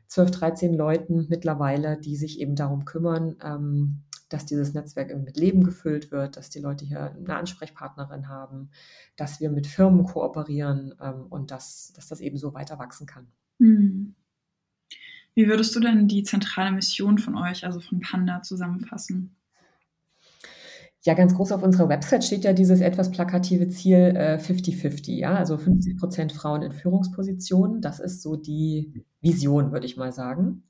S2: 12, 13 Leuten mittlerweile, die sich eben darum kümmern, ähm, dass dieses Netzwerk mit Leben gefüllt wird, dass die Leute hier eine Ansprechpartnerin haben, dass wir mit Firmen kooperieren ähm, und dass, dass das eben so weiter wachsen kann. Mhm.
S3: Wie würdest du denn die zentrale Mission von euch, also von Panda, zusammenfassen?
S2: Ja, ganz groß auf unserer Website steht ja dieses etwas plakative Ziel 50-50, äh, ja, also 50 Prozent Frauen in Führungspositionen. Das ist so die Vision, würde ich mal sagen.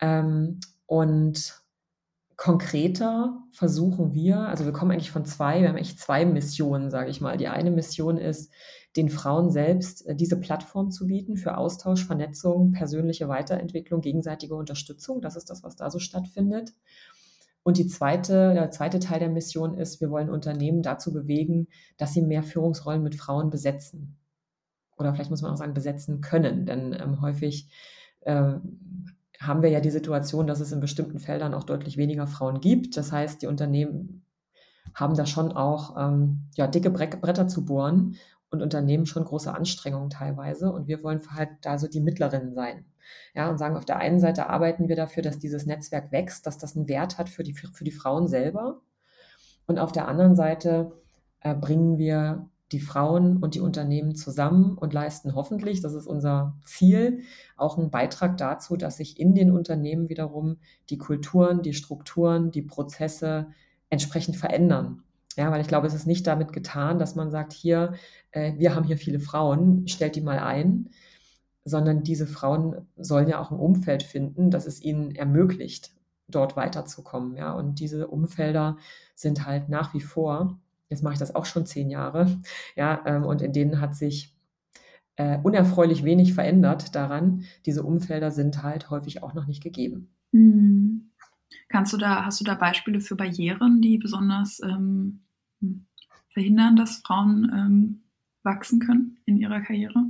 S2: Ähm, und konkreter versuchen wir, also wir kommen eigentlich von zwei, wir haben eigentlich zwei Missionen, sage ich mal. Die eine Mission ist, den Frauen selbst äh, diese Plattform zu bieten für Austausch, Vernetzung, persönliche Weiterentwicklung, gegenseitige Unterstützung. Das ist das, was da so stattfindet. Und die zweite, der zweite Teil der Mission ist, wir wollen Unternehmen dazu bewegen, dass sie mehr Führungsrollen mit Frauen besetzen. Oder vielleicht muss man auch sagen, besetzen können. Denn ähm, häufig äh, haben wir ja die Situation, dass es in bestimmten Feldern auch deutlich weniger Frauen gibt. Das heißt, die Unternehmen haben da schon auch ähm, ja, dicke Bretter zu bohren und Unternehmen schon große Anstrengungen teilweise. Und wir wollen halt da so die Mittlerinnen sein. Ja, und sagen, auf der einen Seite arbeiten wir dafür, dass dieses Netzwerk wächst, dass das einen Wert hat für die, für die Frauen selber. Und auf der anderen Seite äh, bringen wir die Frauen und die Unternehmen zusammen und leisten hoffentlich, das ist unser Ziel, auch einen Beitrag dazu, dass sich in den Unternehmen wiederum die Kulturen, die Strukturen, die Prozesse entsprechend verändern. Ja, weil ich glaube, es ist nicht damit getan, dass man sagt, hier, äh, wir haben hier viele Frauen, stellt die mal ein, sondern diese Frauen sollen ja auch ein Umfeld finden, das es ihnen ermöglicht, dort weiterzukommen. Ja, und diese Umfelder sind halt nach wie vor Jetzt mache ich das auch schon zehn Jahre. Ja, ähm, und in denen hat sich äh, unerfreulich wenig verändert daran. Diese Umfelder sind halt häufig auch noch nicht gegeben. Mhm.
S3: Kannst du da, hast du da Beispiele für Barrieren, die besonders ähm, verhindern, dass Frauen ähm, wachsen können in ihrer Karriere?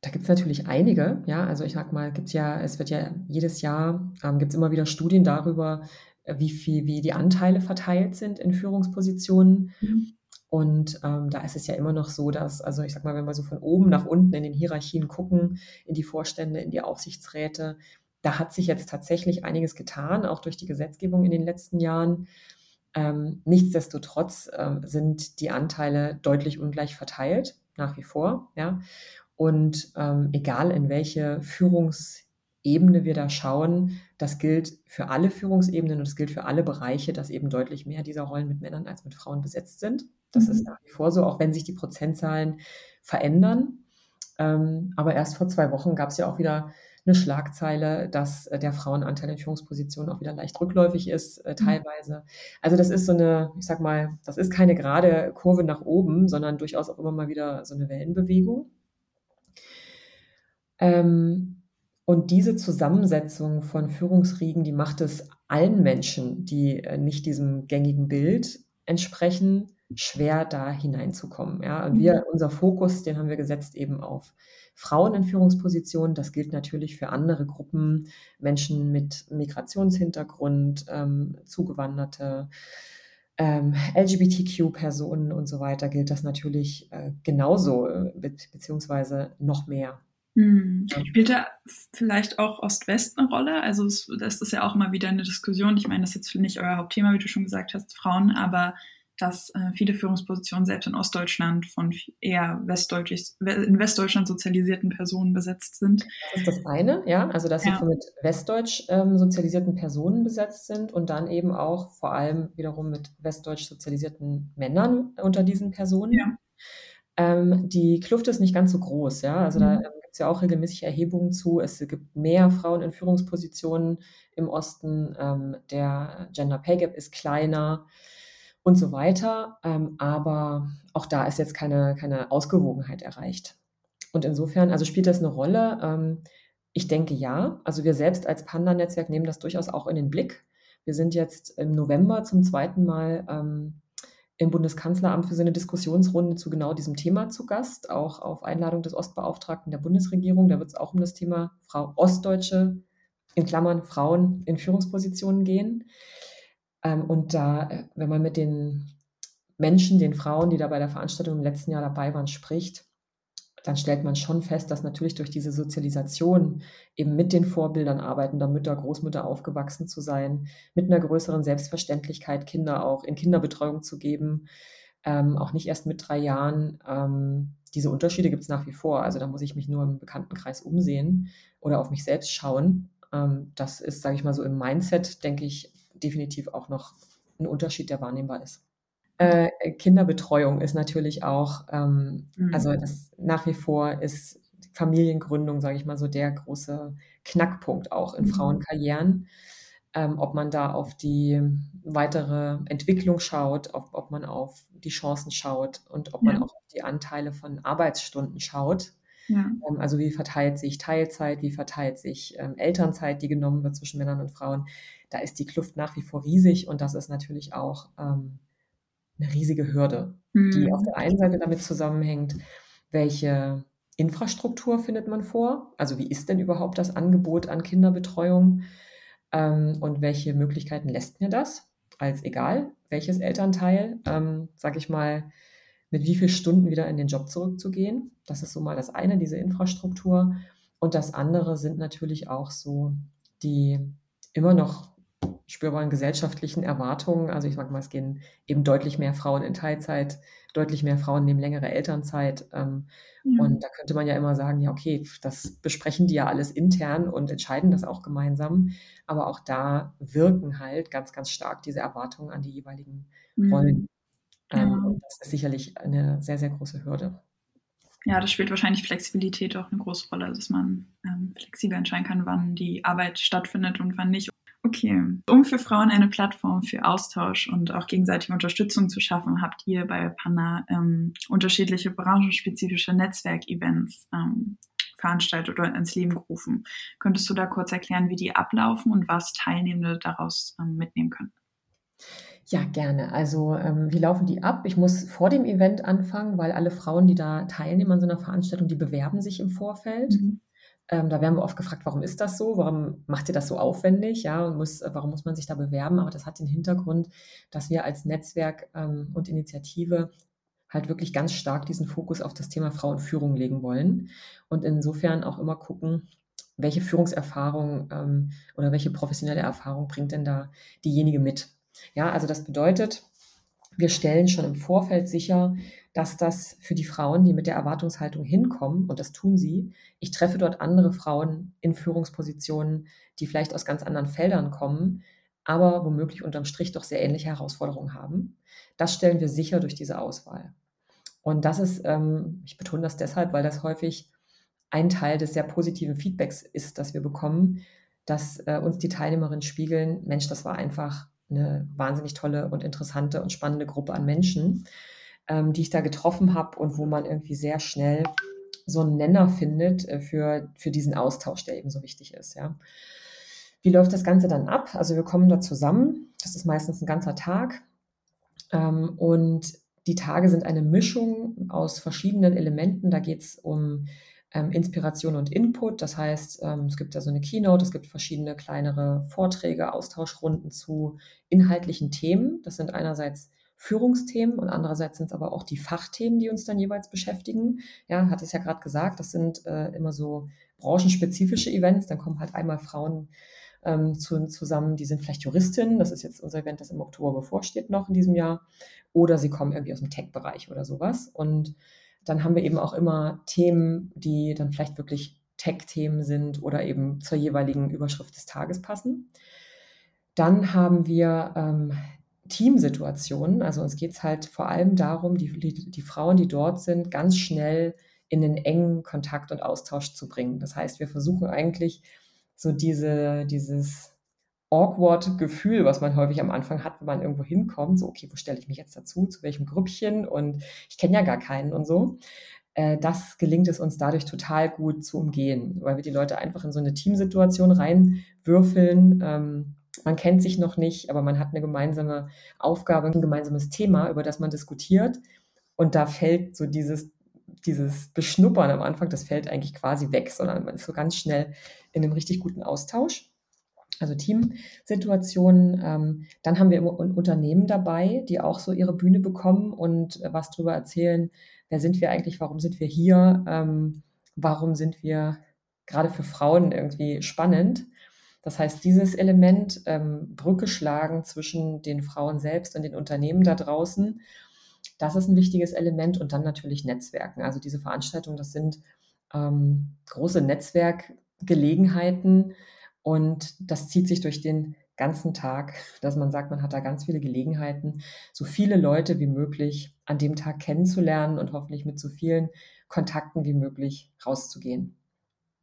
S2: Da gibt es natürlich einige, ja. Also ich sag mal, gibt's ja, es wird ja jedes Jahr, ähm, gibt es immer wieder Studien darüber, wie viel, wie die Anteile verteilt sind in Führungspositionen. Mhm. Und ähm, da ist es ja immer noch so, dass, also ich sag mal, wenn wir so von oben nach unten in den Hierarchien gucken, in die Vorstände, in die Aufsichtsräte, da hat sich jetzt tatsächlich einiges getan, auch durch die Gesetzgebung in den letzten Jahren. Ähm, nichtsdestotrotz äh, sind die Anteile deutlich ungleich verteilt, nach wie vor. Ja? Und ähm, egal in welche Führungs- Ebene wir da schauen, das gilt für alle Führungsebenen und es gilt für alle Bereiche, dass eben deutlich mehr dieser Rollen mit Männern als mit Frauen besetzt sind. Das mhm. ist nach wie vor so, auch wenn sich die Prozentzahlen verändern. Ähm, aber erst vor zwei Wochen gab es ja auch wieder eine Schlagzeile, dass äh, der Frauenanteil in Führungspositionen auch wieder leicht rückläufig ist, äh, mhm. teilweise. Also das ist so eine, ich sag mal, das ist keine gerade Kurve nach oben, sondern durchaus auch immer mal wieder so eine Wellenbewegung. Ähm, und diese Zusammensetzung von Führungsriegen, die macht es allen Menschen, die äh, nicht diesem gängigen Bild entsprechen, schwer da hineinzukommen. Ja, und wir, unser Fokus, den haben wir gesetzt eben auf Frauen in Führungspositionen. Das gilt natürlich für andere Gruppen, Menschen mit Migrationshintergrund, ähm, Zugewanderte, ähm, LGBTQ-Personen und so weiter gilt das natürlich äh, genauso, äh, be beziehungsweise noch mehr.
S3: Hm. Spielt da vielleicht auch Ost-West eine Rolle? Also es, das ist ja auch immer wieder eine Diskussion. Ich meine, das ist jetzt nicht euer Hauptthema, wie du schon gesagt hast, Frauen, aber dass äh, viele Führungspositionen selbst in Ostdeutschland von eher westdeutsch, in Westdeutschland sozialisierten Personen besetzt sind.
S2: Das ist das eine, ja, also dass ja. sie mit westdeutsch ähm, sozialisierten Personen besetzt sind und dann eben auch vor allem wiederum mit westdeutsch sozialisierten Männern unter diesen Personen. Ja. Ähm, die Kluft ist nicht ganz so groß, ja. Also mhm. da ähm, es ja auch regelmäßig Erhebungen zu. Es gibt mehr Frauen in Führungspositionen im Osten. Ähm, der Gender Pay Gap ist kleiner und so weiter. Ähm, aber auch da ist jetzt keine, keine Ausgewogenheit erreicht. Und insofern, also spielt das eine Rolle? Ähm, ich denke ja. Also wir selbst als Panda-Netzwerk nehmen das durchaus auch in den Blick. Wir sind jetzt im November zum zweiten Mal ähm, im Bundeskanzleramt für so eine Diskussionsrunde zu genau diesem Thema zu Gast, auch auf Einladung des Ostbeauftragten der Bundesregierung. Da wird es auch um das Thema Frau Ostdeutsche, in Klammern Frauen in Führungspositionen gehen. Ähm, und da, äh, wenn man mit den Menschen, den Frauen, die da bei der Veranstaltung im letzten Jahr dabei waren, spricht, dann stellt man schon fest, dass natürlich durch diese Sozialisation eben mit den Vorbildern arbeitender Mütter, Großmütter aufgewachsen zu sein, mit einer größeren Selbstverständlichkeit Kinder auch in Kinderbetreuung zu geben, ähm, auch nicht erst mit drei Jahren. Ähm, diese Unterschiede gibt es nach wie vor. Also da muss ich mich nur im Bekanntenkreis umsehen oder auf mich selbst schauen. Ähm, das ist, sage ich mal so, im Mindset, denke ich, definitiv auch noch ein Unterschied, der wahrnehmbar ist. Äh, Kinderbetreuung ist natürlich auch, ähm, mhm. also das nach wie vor ist Familiengründung, sage ich mal so, der große Knackpunkt auch in mhm. Frauenkarrieren. Ähm, ob man da auf die weitere Entwicklung schaut, ob, ob man auf die Chancen schaut und ob ja. man auch auf die Anteile von Arbeitsstunden schaut. Ja. Ähm, also wie verteilt sich Teilzeit, wie verteilt sich ähm, Elternzeit, die genommen wird zwischen Männern und Frauen. Da ist die Kluft nach wie vor riesig und das ist natürlich auch ähm, eine riesige Hürde, mhm. die auf der einen Seite damit zusammenhängt, welche Infrastruktur findet man vor? Also wie ist denn überhaupt das Angebot an Kinderbetreuung ähm, und welche Möglichkeiten lässt mir das? Als egal, welches Elternteil, ähm, sag ich mal, mit wie vielen Stunden wieder in den Job zurückzugehen. Das ist so mal das eine, diese Infrastruktur. Und das andere sind natürlich auch so die immer noch spürbaren gesellschaftlichen Erwartungen. Also ich sage mal, es gehen eben deutlich mehr Frauen in Teilzeit, deutlich mehr Frauen nehmen längere Elternzeit. Ähm, ja. Und da könnte man ja immer sagen, ja, okay, das besprechen die ja alles intern und entscheiden das auch gemeinsam. Aber auch da wirken halt ganz, ganz stark diese Erwartungen an die jeweiligen mhm. Rollen. Ähm, ja. Und das ist sicherlich eine sehr, sehr große Hürde.
S3: Ja, das spielt wahrscheinlich Flexibilität auch eine große Rolle, dass man ähm, flexibel entscheiden kann, wann die Arbeit stattfindet und wann nicht. Okay. Um für Frauen eine Plattform für Austausch und auch gegenseitige Unterstützung zu schaffen, habt ihr bei Panna ähm, unterschiedliche branchenspezifische Netzwerkevents ähm, veranstaltet oder ins Leben gerufen. Könntest du da kurz erklären, wie die ablaufen und was Teilnehmende daraus ähm, mitnehmen können?
S2: Ja, gerne. Also ähm, wie laufen die ab? Ich muss vor dem Event anfangen, weil alle Frauen, die da teilnehmen an so einer Veranstaltung, die bewerben sich im Vorfeld. Mhm. Ähm, da werden wir oft gefragt, warum ist das so? Warum macht ihr das so aufwendig? Ja, und muss, äh, warum muss man sich da bewerben? Aber das hat den Hintergrund, dass wir als Netzwerk ähm, und Initiative halt wirklich ganz stark diesen Fokus auf das Thema Frauenführung legen wollen und insofern auch immer gucken, welche Führungserfahrung ähm, oder welche professionelle Erfahrung bringt denn da diejenige mit? Ja, also das bedeutet, wir stellen schon im Vorfeld sicher, dass das für die Frauen, die mit der Erwartungshaltung hinkommen, und das tun sie, ich treffe dort andere Frauen in Führungspositionen, die vielleicht aus ganz anderen Feldern kommen, aber womöglich unterm Strich doch sehr ähnliche Herausforderungen haben. Das stellen wir sicher durch diese Auswahl. Und das ist, ähm, ich betone das deshalb, weil das häufig ein Teil des sehr positiven Feedbacks ist, das wir bekommen, dass äh, uns die Teilnehmerinnen spiegeln, Mensch, das war einfach eine wahnsinnig tolle und interessante und spannende Gruppe an Menschen, ähm, die ich da getroffen habe und wo man irgendwie sehr schnell so einen Nenner findet äh, für, für diesen Austausch, der eben so wichtig ist. Ja. Wie läuft das Ganze dann ab? Also wir kommen da zusammen, das ist meistens ein ganzer Tag ähm, und die Tage sind eine Mischung aus verschiedenen Elementen. Da geht es um ähm, Inspiration und Input. Das heißt, ähm, es gibt da so eine Keynote, es gibt verschiedene kleinere Vorträge, Austauschrunden zu inhaltlichen Themen. Das sind einerseits Führungsthemen und andererseits sind es aber auch die Fachthemen, die uns dann jeweils beschäftigen. Ja, hat es ja gerade gesagt, das sind äh, immer so branchenspezifische Events. Dann kommen halt einmal Frauen ähm, zu, zusammen, die sind vielleicht Juristinnen. Das ist jetzt unser Event, das im Oktober bevorsteht noch in diesem Jahr. Oder sie kommen irgendwie aus dem Tech-Bereich oder sowas. Und dann haben wir eben auch immer Themen, die dann vielleicht wirklich Tech-Themen sind oder eben zur jeweiligen Überschrift des Tages passen. Dann haben wir ähm, Teamsituationen. Also uns geht es halt vor allem darum, die, die, die Frauen, die dort sind, ganz schnell in den engen Kontakt und Austausch zu bringen. Das heißt, wir versuchen eigentlich so diese, dieses awkward Gefühl, was man häufig am Anfang hat, wenn man irgendwo hinkommt, so, okay, wo stelle ich mich jetzt dazu, zu welchem Grüppchen und ich kenne ja gar keinen und so. Äh, das gelingt es uns dadurch total gut zu umgehen, weil wir die Leute einfach in so eine Teamsituation reinwürfeln. Ähm, man kennt sich noch nicht, aber man hat eine gemeinsame Aufgabe, ein gemeinsames Thema, über das man diskutiert. Und da fällt so dieses, dieses Beschnuppern am Anfang, das fällt eigentlich quasi weg, sondern man ist so ganz schnell in einem richtig guten Austausch. Also Teamsituationen. Ähm, dann haben wir Unternehmen dabei, die auch so ihre Bühne bekommen und äh, was darüber erzählen, wer sind wir eigentlich, warum sind wir hier, ähm, warum sind wir gerade für Frauen irgendwie spannend. Das heißt, dieses Element, ähm, Brücke schlagen zwischen den Frauen selbst und den Unternehmen da draußen, das ist ein wichtiges Element. Und dann natürlich Netzwerken. Also diese Veranstaltungen, das sind ähm, große Netzwerkgelegenheiten und das zieht sich durch den ganzen Tag, dass man sagt, man hat da ganz viele Gelegenheiten, so viele Leute wie möglich an dem Tag kennenzulernen und hoffentlich mit so vielen Kontakten wie möglich rauszugehen.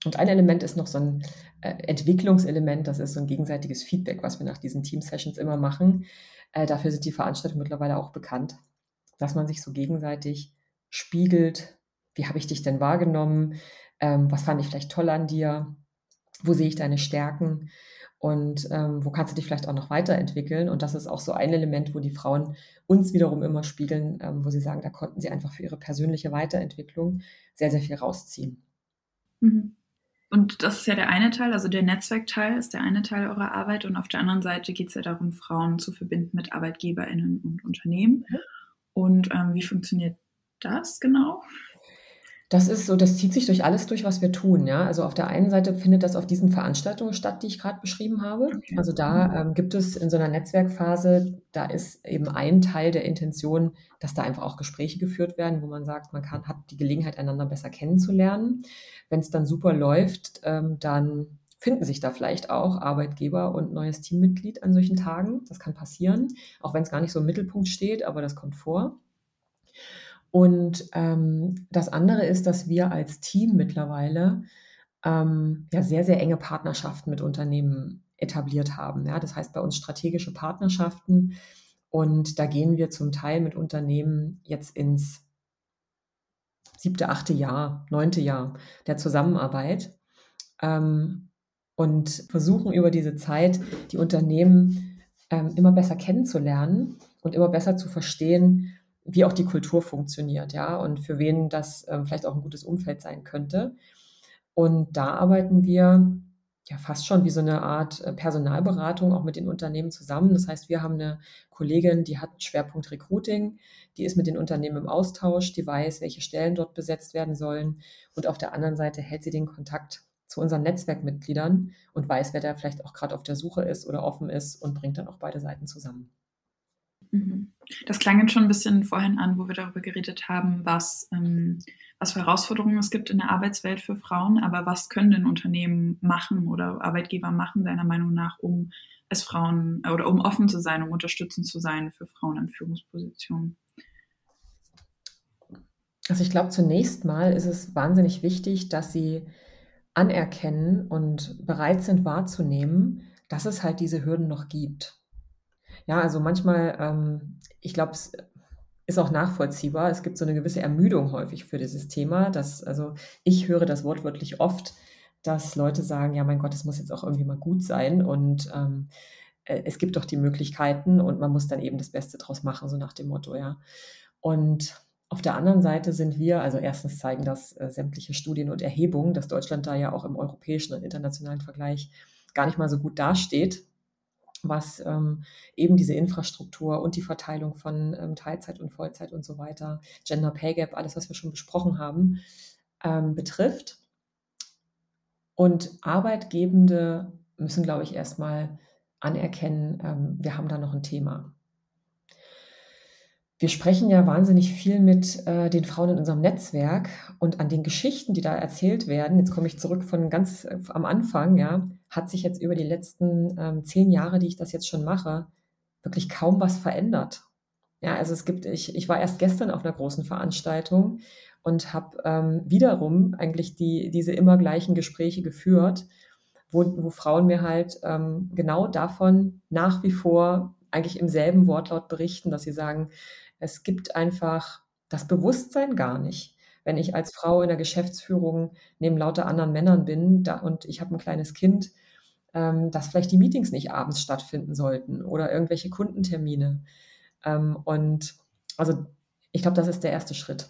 S2: Und ein Element ist noch so ein äh, Entwicklungselement, das ist so ein gegenseitiges Feedback, was wir nach diesen Team-Sessions immer machen. Äh, dafür sind die Veranstaltungen mittlerweile auch bekannt, dass man sich so gegenseitig spiegelt, wie habe ich dich denn wahrgenommen, ähm, was fand ich vielleicht toll an dir, wo sehe ich deine Stärken und ähm, wo kannst du dich vielleicht auch noch weiterentwickeln. Und das ist auch so ein Element, wo die Frauen uns wiederum immer spiegeln, ähm, wo sie sagen, da konnten sie einfach für ihre persönliche Weiterentwicklung sehr, sehr viel rausziehen.
S3: Mhm. Und das ist ja der eine Teil, also der Netzwerkteil ist der eine Teil eurer Arbeit und auf der anderen Seite geht es ja darum, Frauen zu verbinden mit ArbeitgeberInnen und Unternehmen. Mhm. Und ähm, wie funktioniert das genau?
S2: Das ist so, das zieht sich durch alles durch, was wir tun, ja. Also auf der einen Seite findet das auf diesen Veranstaltungen statt, die ich gerade beschrieben habe. Also da mhm. ähm, gibt es in so einer Netzwerkphase, da ist eben ein Teil der Intention, dass da einfach auch Gespräche geführt werden, wo man sagt, man kann, hat die Gelegenheit, einander besser kennenzulernen. Wenn es dann super läuft, ähm, dann finden sich da vielleicht auch Arbeitgeber und neues Teammitglied an solchen Tagen. Das kann passieren, auch wenn es gar nicht so im Mittelpunkt steht, aber das kommt vor. Und ähm, das andere ist, dass wir als Team mittlerweile ähm, ja sehr, sehr enge Partnerschaften mit Unternehmen etabliert haben. Ja? Das heißt bei uns strategische Partnerschaften. Und da gehen wir zum Teil mit Unternehmen jetzt ins siebte, achte Jahr, neunte Jahr der Zusammenarbeit ähm, und versuchen über diese Zeit die Unternehmen ähm, immer besser kennenzulernen und immer besser zu verstehen, wie auch die Kultur funktioniert, ja, und für wen das ähm, vielleicht auch ein gutes Umfeld sein könnte. Und da arbeiten wir ja fast schon wie so eine Art äh, Personalberatung auch mit den Unternehmen zusammen. Das heißt, wir haben eine Kollegin, die hat Schwerpunkt Recruiting, die ist mit den Unternehmen im Austausch, die weiß, welche Stellen dort besetzt werden sollen. Und auf der anderen Seite hält sie den Kontakt zu unseren Netzwerkmitgliedern und weiß, wer da vielleicht auch gerade auf der Suche ist oder offen ist und bringt dann auch beide Seiten zusammen.
S3: Mhm. Das klang jetzt schon ein bisschen vorhin an, wo wir darüber geredet haben, was, ähm, was für Herausforderungen es gibt in der Arbeitswelt für Frauen, aber was können denn Unternehmen machen oder Arbeitgeber machen, deiner Meinung nach, um es Frauen oder um offen zu sein, um unterstützend zu sein für Frauen in Führungspositionen?
S2: Also ich glaube, zunächst mal ist es wahnsinnig wichtig, dass sie anerkennen und bereit sind wahrzunehmen, dass es halt diese Hürden noch gibt. Ja, also manchmal, ähm, ich glaube, es ist auch nachvollziehbar. Es gibt so eine gewisse Ermüdung häufig für dieses Thema. Dass, also ich höre das wortwörtlich oft, dass Leute sagen, ja, mein Gott, es muss jetzt auch irgendwie mal gut sein und ähm, äh, es gibt doch die Möglichkeiten und man muss dann eben das Beste draus machen, so nach dem Motto, ja. Und auf der anderen Seite sind wir, also erstens zeigen das äh, sämtliche Studien und Erhebungen, dass Deutschland da ja auch im europäischen und internationalen Vergleich gar nicht mal so gut dasteht was ähm, eben diese Infrastruktur und die Verteilung von ähm, Teilzeit und Vollzeit und so weiter, Gender Pay Gap, alles, was wir schon besprochen haben, ähm, betrifft. Und Arbeitgebende müssen, glaube ich, erstmal anerkennen, ähm, wir haben da noch ein Thema. Wir sprechen ja wahnsinnig viel mit äh, den Frauen in unserem Netzwerk und an den Geschichten, die da erzählt werden. Jetzt komme ich zurück von ganz äh, am Anfang, ja, hat sich jetzt über die letzten ähm, zehn Jahre, die ich das jetzt schon mache, wirklich kaum was verändert. Ja, also es gibt, ich, ich war erst gestern auf einer großen Veranstaltung und habe ähm, wiederum eigentlich die, diese immer gleichen Gespräche geführt, wo, wo Frauen mir halt ähm, genau davon nach wie vor eigentlich im selben Wortlaut berichten, dass sie sagen, es gibt einfach das Bewusstsein gar nicht. Wenn ich als Frau in der Geschäftsführung neben lauter anderen Männern bin da, und ich habe ein kleines Kind, ähm, dass vielleicht die Meetings nicht abends stattfinden sollten oder irgendwelche Kundentermine. Ähm, und also ich glaube, das ist der erste Schritt.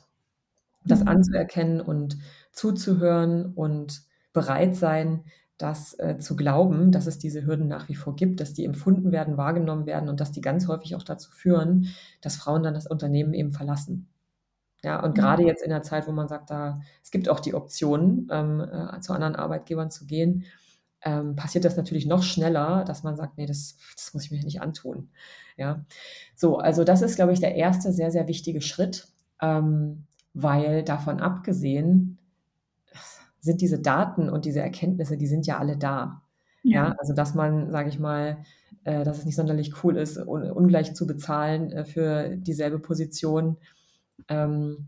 S2: Das mhm. anzuerkennen und zuzuhören und bereit sein, das äh, zu glauben, dass es diese Hürden nach wie vor gibt, dass die empfunden werden, wahrgenommen werden und dass die ganz häufig auch dazu führen, dass Frauen dann das Unternehmen eben verlassen. Ja, und mhm. gerade jetzt in der Zeit, wo man sagt, da es gibt auch die Option, ähm, äh, zu anderen Arbeitgebern zu gehen, ähm, passiert das natürlich noch schneller, dass man sagt, nee, das, das muss ich mir nicht antun. Ja, so, also das ist, glaube ich, der erste sehr, sehr wichtige Schritt, ähm, weil davon abgesehen sind diese Daten und diese Erkenntnisse, die sind ja alle da. Ja, ja also dass man, sage ich mal, äh, dass es nicht sonderlich cool ist, un ungleich zu bezahlen äh, für dieselbe Position ähm,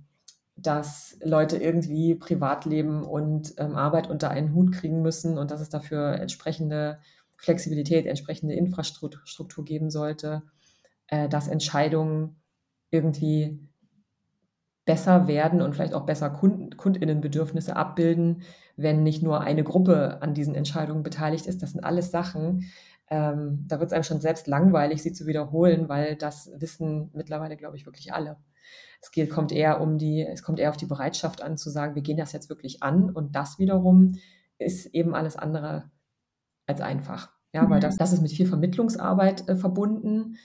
S2: dass Leute irgendwie Privatleben und ähm, Arbeit unter einen Hut kriegen müssen und dass es dafür entsprechende Flexibilität, entsprechende Infrastruktur geben sollte, äh, dass Entscheidungen irgendwie besser werden und vielleicht auch besser Kunden, Kundinnenbedürfnisse abbilden, wenn nicht nur eine Gruppe an diesen Entscheidungen beteiligt ist. Das sind alles Sachen, ähm, da wird es einem schon selbst langweilig, sie zu wiederholen, weil das wissen mittlerweile, glaube ich, wirklich alle. Es geht, kommt eher um die, es kommt eher auf die Bereitschaft an, zu sagen, wir gehen das jetzt wirklich an und das wiederum ist eben alles andere als einfach. Ja, mhm. weil das, das ist mit viel Vermittlungsarbeit äh, verbunden.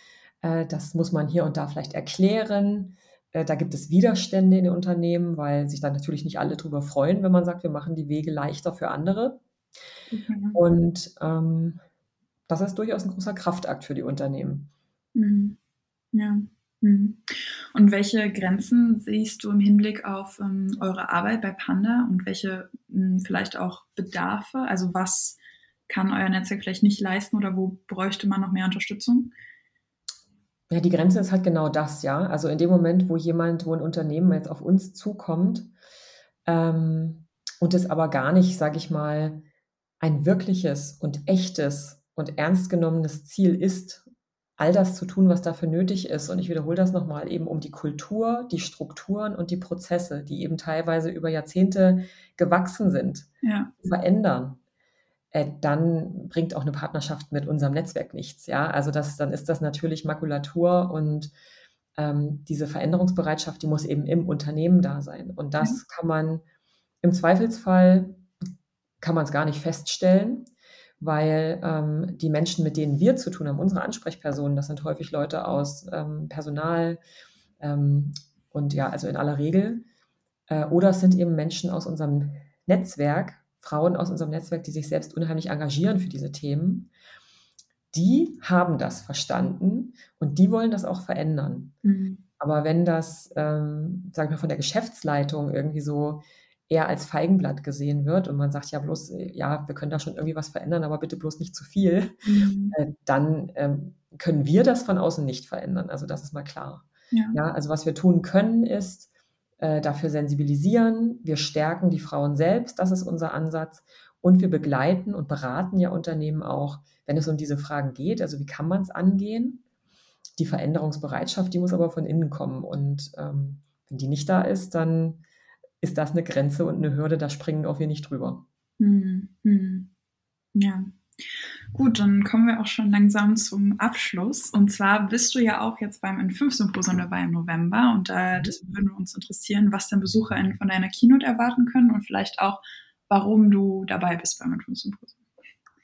S2: Äh, das muss man hier und da vielleicht erklären. Äh, da gibt es Widerstände in den Unternehmen, weil sich dann natürlich nicht alle darüber freuen, wenn man sagt, wir machen die Wege leichter für andere. Mhm. Und ähm, das ist durchaus ein großer Kraftakt für die Unternehmen.
S3: Mhm. Ja. Mhm. Und welche Grenzen siehst du im Hinblick auf ähm, eure Arbeit bei Panda und welche mh, hm, vielleicht auch Bedarfe? Also was kann euer Netzwerk vielleicht nicht leisten oder wo bräuchte man noch mehr Unterstützung?
S2: Ja, die Grenze ist halt genau das, ja. Also in dem Moment, wo jemand, wo ein Unternehmen jetzt auf uns zukommt ähm, und es aber gar nicht, sage ich mal, ein wirkliches und echtes und ernst genommenes Ziel ist, all das zu tun, was dafür nötig ist. Und ich wiederhole das nochmal, eben um die Kultur, die Strukturen und die Prozesse, die eben teilweise über Jahrzehnte gewachsen sind, ja. zu verändern. Äh, dann bringt auch eine Partnerschaft mit unserem Netzwerk nichts. Ja, also das, dann ist das natürlich Makulatur und ähm, diese Veränderungsbereitschaft, die muss eben im Unternehmen da sein. Und das ja. kann man im Zweifelsfall kann man es gar nicht feststellen weil ähm, die Menschen, mit denen wir zu tun haben, unsere Ansprechpersonen, das sind häufig Leute aus ähm, Personal ähm, und ja, also in aller Regel, äh, oder es sind eben Menschen aus unserem Netzwerk, Frauen aus unserem Netzwerk, die sich selbst unheimlich engagieren für diese Themen. Die haben das verstanden und die wollen das auch verändern. Mhm. Aber wenn das, ähm, sagen wir, von der Geschäftsleitung irgendwie so eher als Feigenblatt gesehen wird und man sagt ja bloß, ja, wir können da schon irgendwie was verändern, aber bitte bloß nicht zu viel, mhm. äh, dann ähm, können wir das von außen nicht verändern. Also das ist mal klar. Ja. ja also was wir tun können, ist äh, dafür sensibilisieren. Wir stärken die Frauen selbst, das ist unser Ansatz. Und wir begleiten und beraten ja Unternehmen auch, wenn es um diese Fragen geht. Also wie kann man es angehen? Die Veränderungsbereitschaft, die muss aber von innen kommen. Und ähm, wenn die nicht da ist, dann ist das eine Grenze und eine Hürde, da springen auch wir nicht drüber. Hm,
S3: hm. Ja. Gut, dann kommen wir auch schon langsam zum Abschluss. Und zwar bist du ja auch jetzt beim N5-Symposium dabei im November. Und da mhm. das würde uns interessieren, was denn BesucherInnen von deiner Keynote erwarten können und vielleicht auch, warum du dabei bist beim N5-Symposium.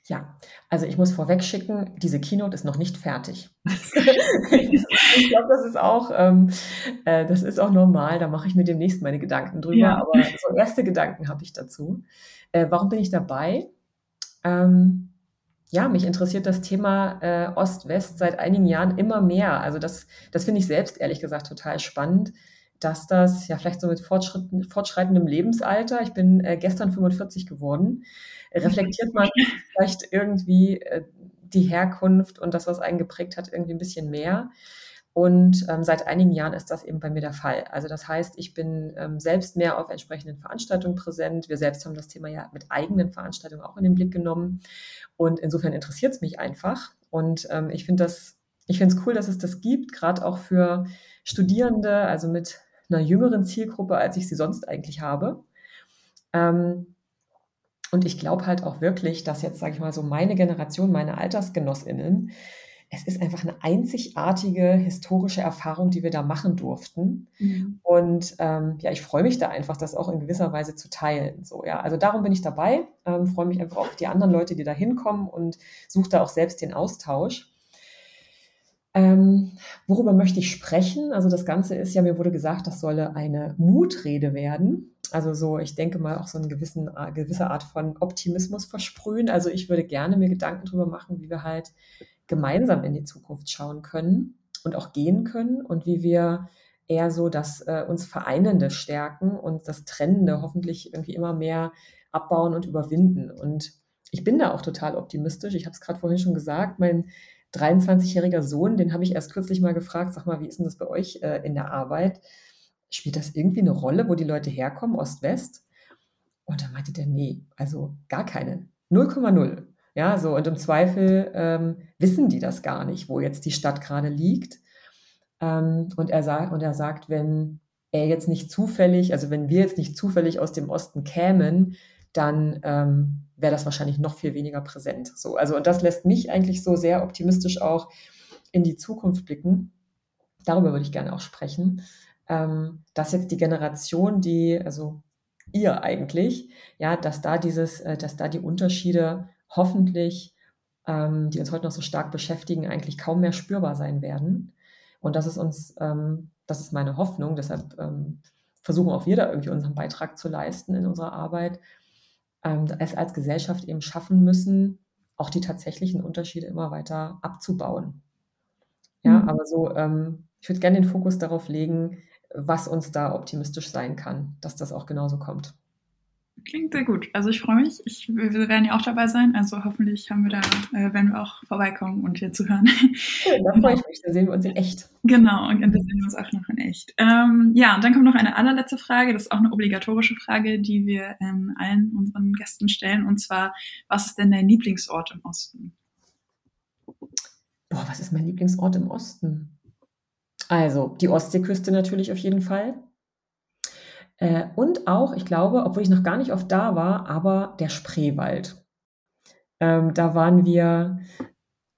S2: Ja, also ich muss vorweg schicken, diese Keynote ist noch nicht fertig. ich glaube, das ist auch, ähm, äh, das ist auch normal. Da mache ich mir demnächst meine Gedanken drüber. Ja. Aber so erste Gedanken habe ich dazu. Äh, warum bin ich dabei? Ähm, ja, mich interessiert das Thema äh, Ost-West seit einigen Jahren immer mehr. Also das, das finde ich selbst ehrlich gesagt total spannend, dass das ja vielleicht so mit fortschreitendem Lebensalter, ich bin äh, gestern 45 geworden, reflektiert man vielleicht irgendwie äh, die Herkunft und das, was einen geprägt hat, irgendwie ein bisschen mehr. Und ähm, seit einigen Jahren ist das eben bei mir der Fall. Also das heißt, ich bin ähm, selbst mehr auf entsprechenden Veranstaltungen präsent. Wir selbst haben das Thema ja mit eigenen Veranstaltungen auch in den Blick genommen. Und insofern interessiert es mich einfach. Und ähm, ich finde das, ich finde es cool, dass es das gibt, gerade auch für Studierende, also mit einer jüngeren Zielgruppe, als ich sie sonst eigentlich habe. Ähm, und ich glaube halt auch wirklich, dass jetzt, sage ich mal, so meine Generation, meine AltersgenossInnen, es ist einfach eine einzigartige historische Erfahrung, die wir da machen durften. Mhm. Und ähm, ja, ich freue mich da einfach, das auch in gewisser Weise zu teilen. So, ja, also darum bin ich dabei, ähm, freue mich einfach auf die anderen Leute, die da hinkommen und suche da auch selbst den Austausch. Ähm, worüber möchte ich sprechen? Also das Ganze ist ja, mir wurde gesagt, das solle eine Mutrede werden. Also so, ich denke mal auch so eine gewissen, äh, gewisse Art von Optimismus versprühen. Also ich würde gerne mir Gedanken darüber machen, wie wir halt gemeinsam in die Zukunft schauen können und auch gehen können und wie wir eher so das äh, uns Vereinende stärken und das Trennende hoffentlich irgendwie immer mehr abbauen und überwinden. Und ich bin da auch total optimistisch. Ich habe es gerade vorhin schon gesagt, mein 23-jähriger Sohn, den habe ich erst kürzlich mal gefragt, sag mal, wie ist denn das bei euch äh, in der Arbeit? Spielt das irgendwie eine Rolle, wo die Leute herkommen, Ost-West? Und dann meinte der, nee, also gar keine. 0,0. Ja, so, und im Zweifel ähm, wissen die das gar nicht, wo jetzt die Stadt gerade liegt. Ähm, und, er sagt, und er sagt, wenn er jetzt nicht zufällig, also wenn wir jetzt nicht zufällig aus dem Osten kämen, dann ähm, wäre das wahrscheinlich noch viel weniger präsent. So, also, und das lässt mich eigentlich so sehr optimistisch auch in die Zukunft blicken. Darüber würde ich gerne auch sprechen, ähm, dass jetzt die Generation, die, also ihr eigentlich, ja, dass da dieses, äh, dass da die Unterschiede hoffentlich, ähm, die uns heute noch so stark beschäftigen, eigentlich kaum mehr spürbar sein werden. Und das ist uns, ähm, das ist meine Hoffnung. Deshalb ähm, versuchen auch wir da irgendwie unseren Beitrag zu leisten in unserer Arbeit, ähm, es als Gesellschaft eben schaffen müssen, auch die tatsächlichen Unterschiede immer weiter abzubauen. Ja, mhm. aber so, ähm, ich würde gerne den Fokus darauf legen, was uns da optimistisch sein kann, dass das auch genauso kommt.
S3: Klingt sehr gut. Also ich freue mich. Ich, wir werden ja auch dabei sein. Also hoffentlich haben wir da, äh, werden wir auch vorbeikommen und hier zuhören.
S2: Schön, da freue ich mich. Da sehen wir uns in echt.
S3: Genau, und da sehen wir uns auch noch in echt. Ähm, ja, und dann kommt noch eine allerletzte Frage. Das ist auch eine obligatorische Frage, die wir ähm, allen unseren Gästen stellen. Und zwar, was ist denn dein Lieblingsort im Osten?
S2: Boah, was ist mein Lieblingsort im Osten? Also, die Ostseeküste natürlich auf jeden Fall. Äh, und auch, ich glaube, obwohl ich noch gar nicht oft da war, aber der Spreewald. Ähm, da waren wir,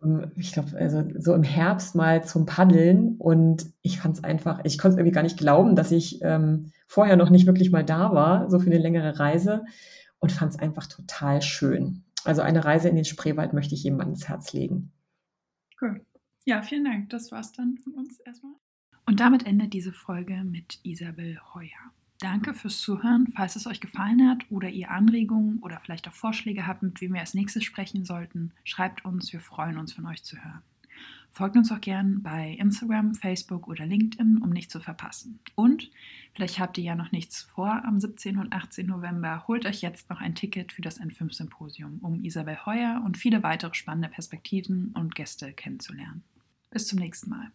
S2: ähm, ich glaube, also so im Herbst mal zum Paddeln und ich fand es einfach, ich konnte es irgendwie gar nicht glauben, dass ich ähm, vorher noch nicht wirklich mal da war, so für eine längere Reise und fand es einfach total schön. Also eine Reise in den Spreewald möchte ich jemandem ins Herz legen.
S3: Cool. Ja, vielen Dank. Das war's dann von uns erstmal. Und damit endet diese Folge mit Isabel Heuer. Danke fürs Zuhören. Falls es euch gefallen hat oder ihr Anregungen oder vielleicht auch Vorschläge habt, mit wem wir als nächstes sprechen sollten, schreibt uns. Wir freuen uns, von euch zu hören. Folgt uns auch gern bei Instagram, Facebook oder LinkedIn, um nichts zu verpassen. Und vielleicht habt ihr ja noch nichts vor am 17. und 18. November. Holt euch jetzt noch ein Ticket für das N5-Symposium, um Isabel Heuer und viele weitere spannende Perspektiven und Gäste kennenzulernen. Bis zum nächsten Mal.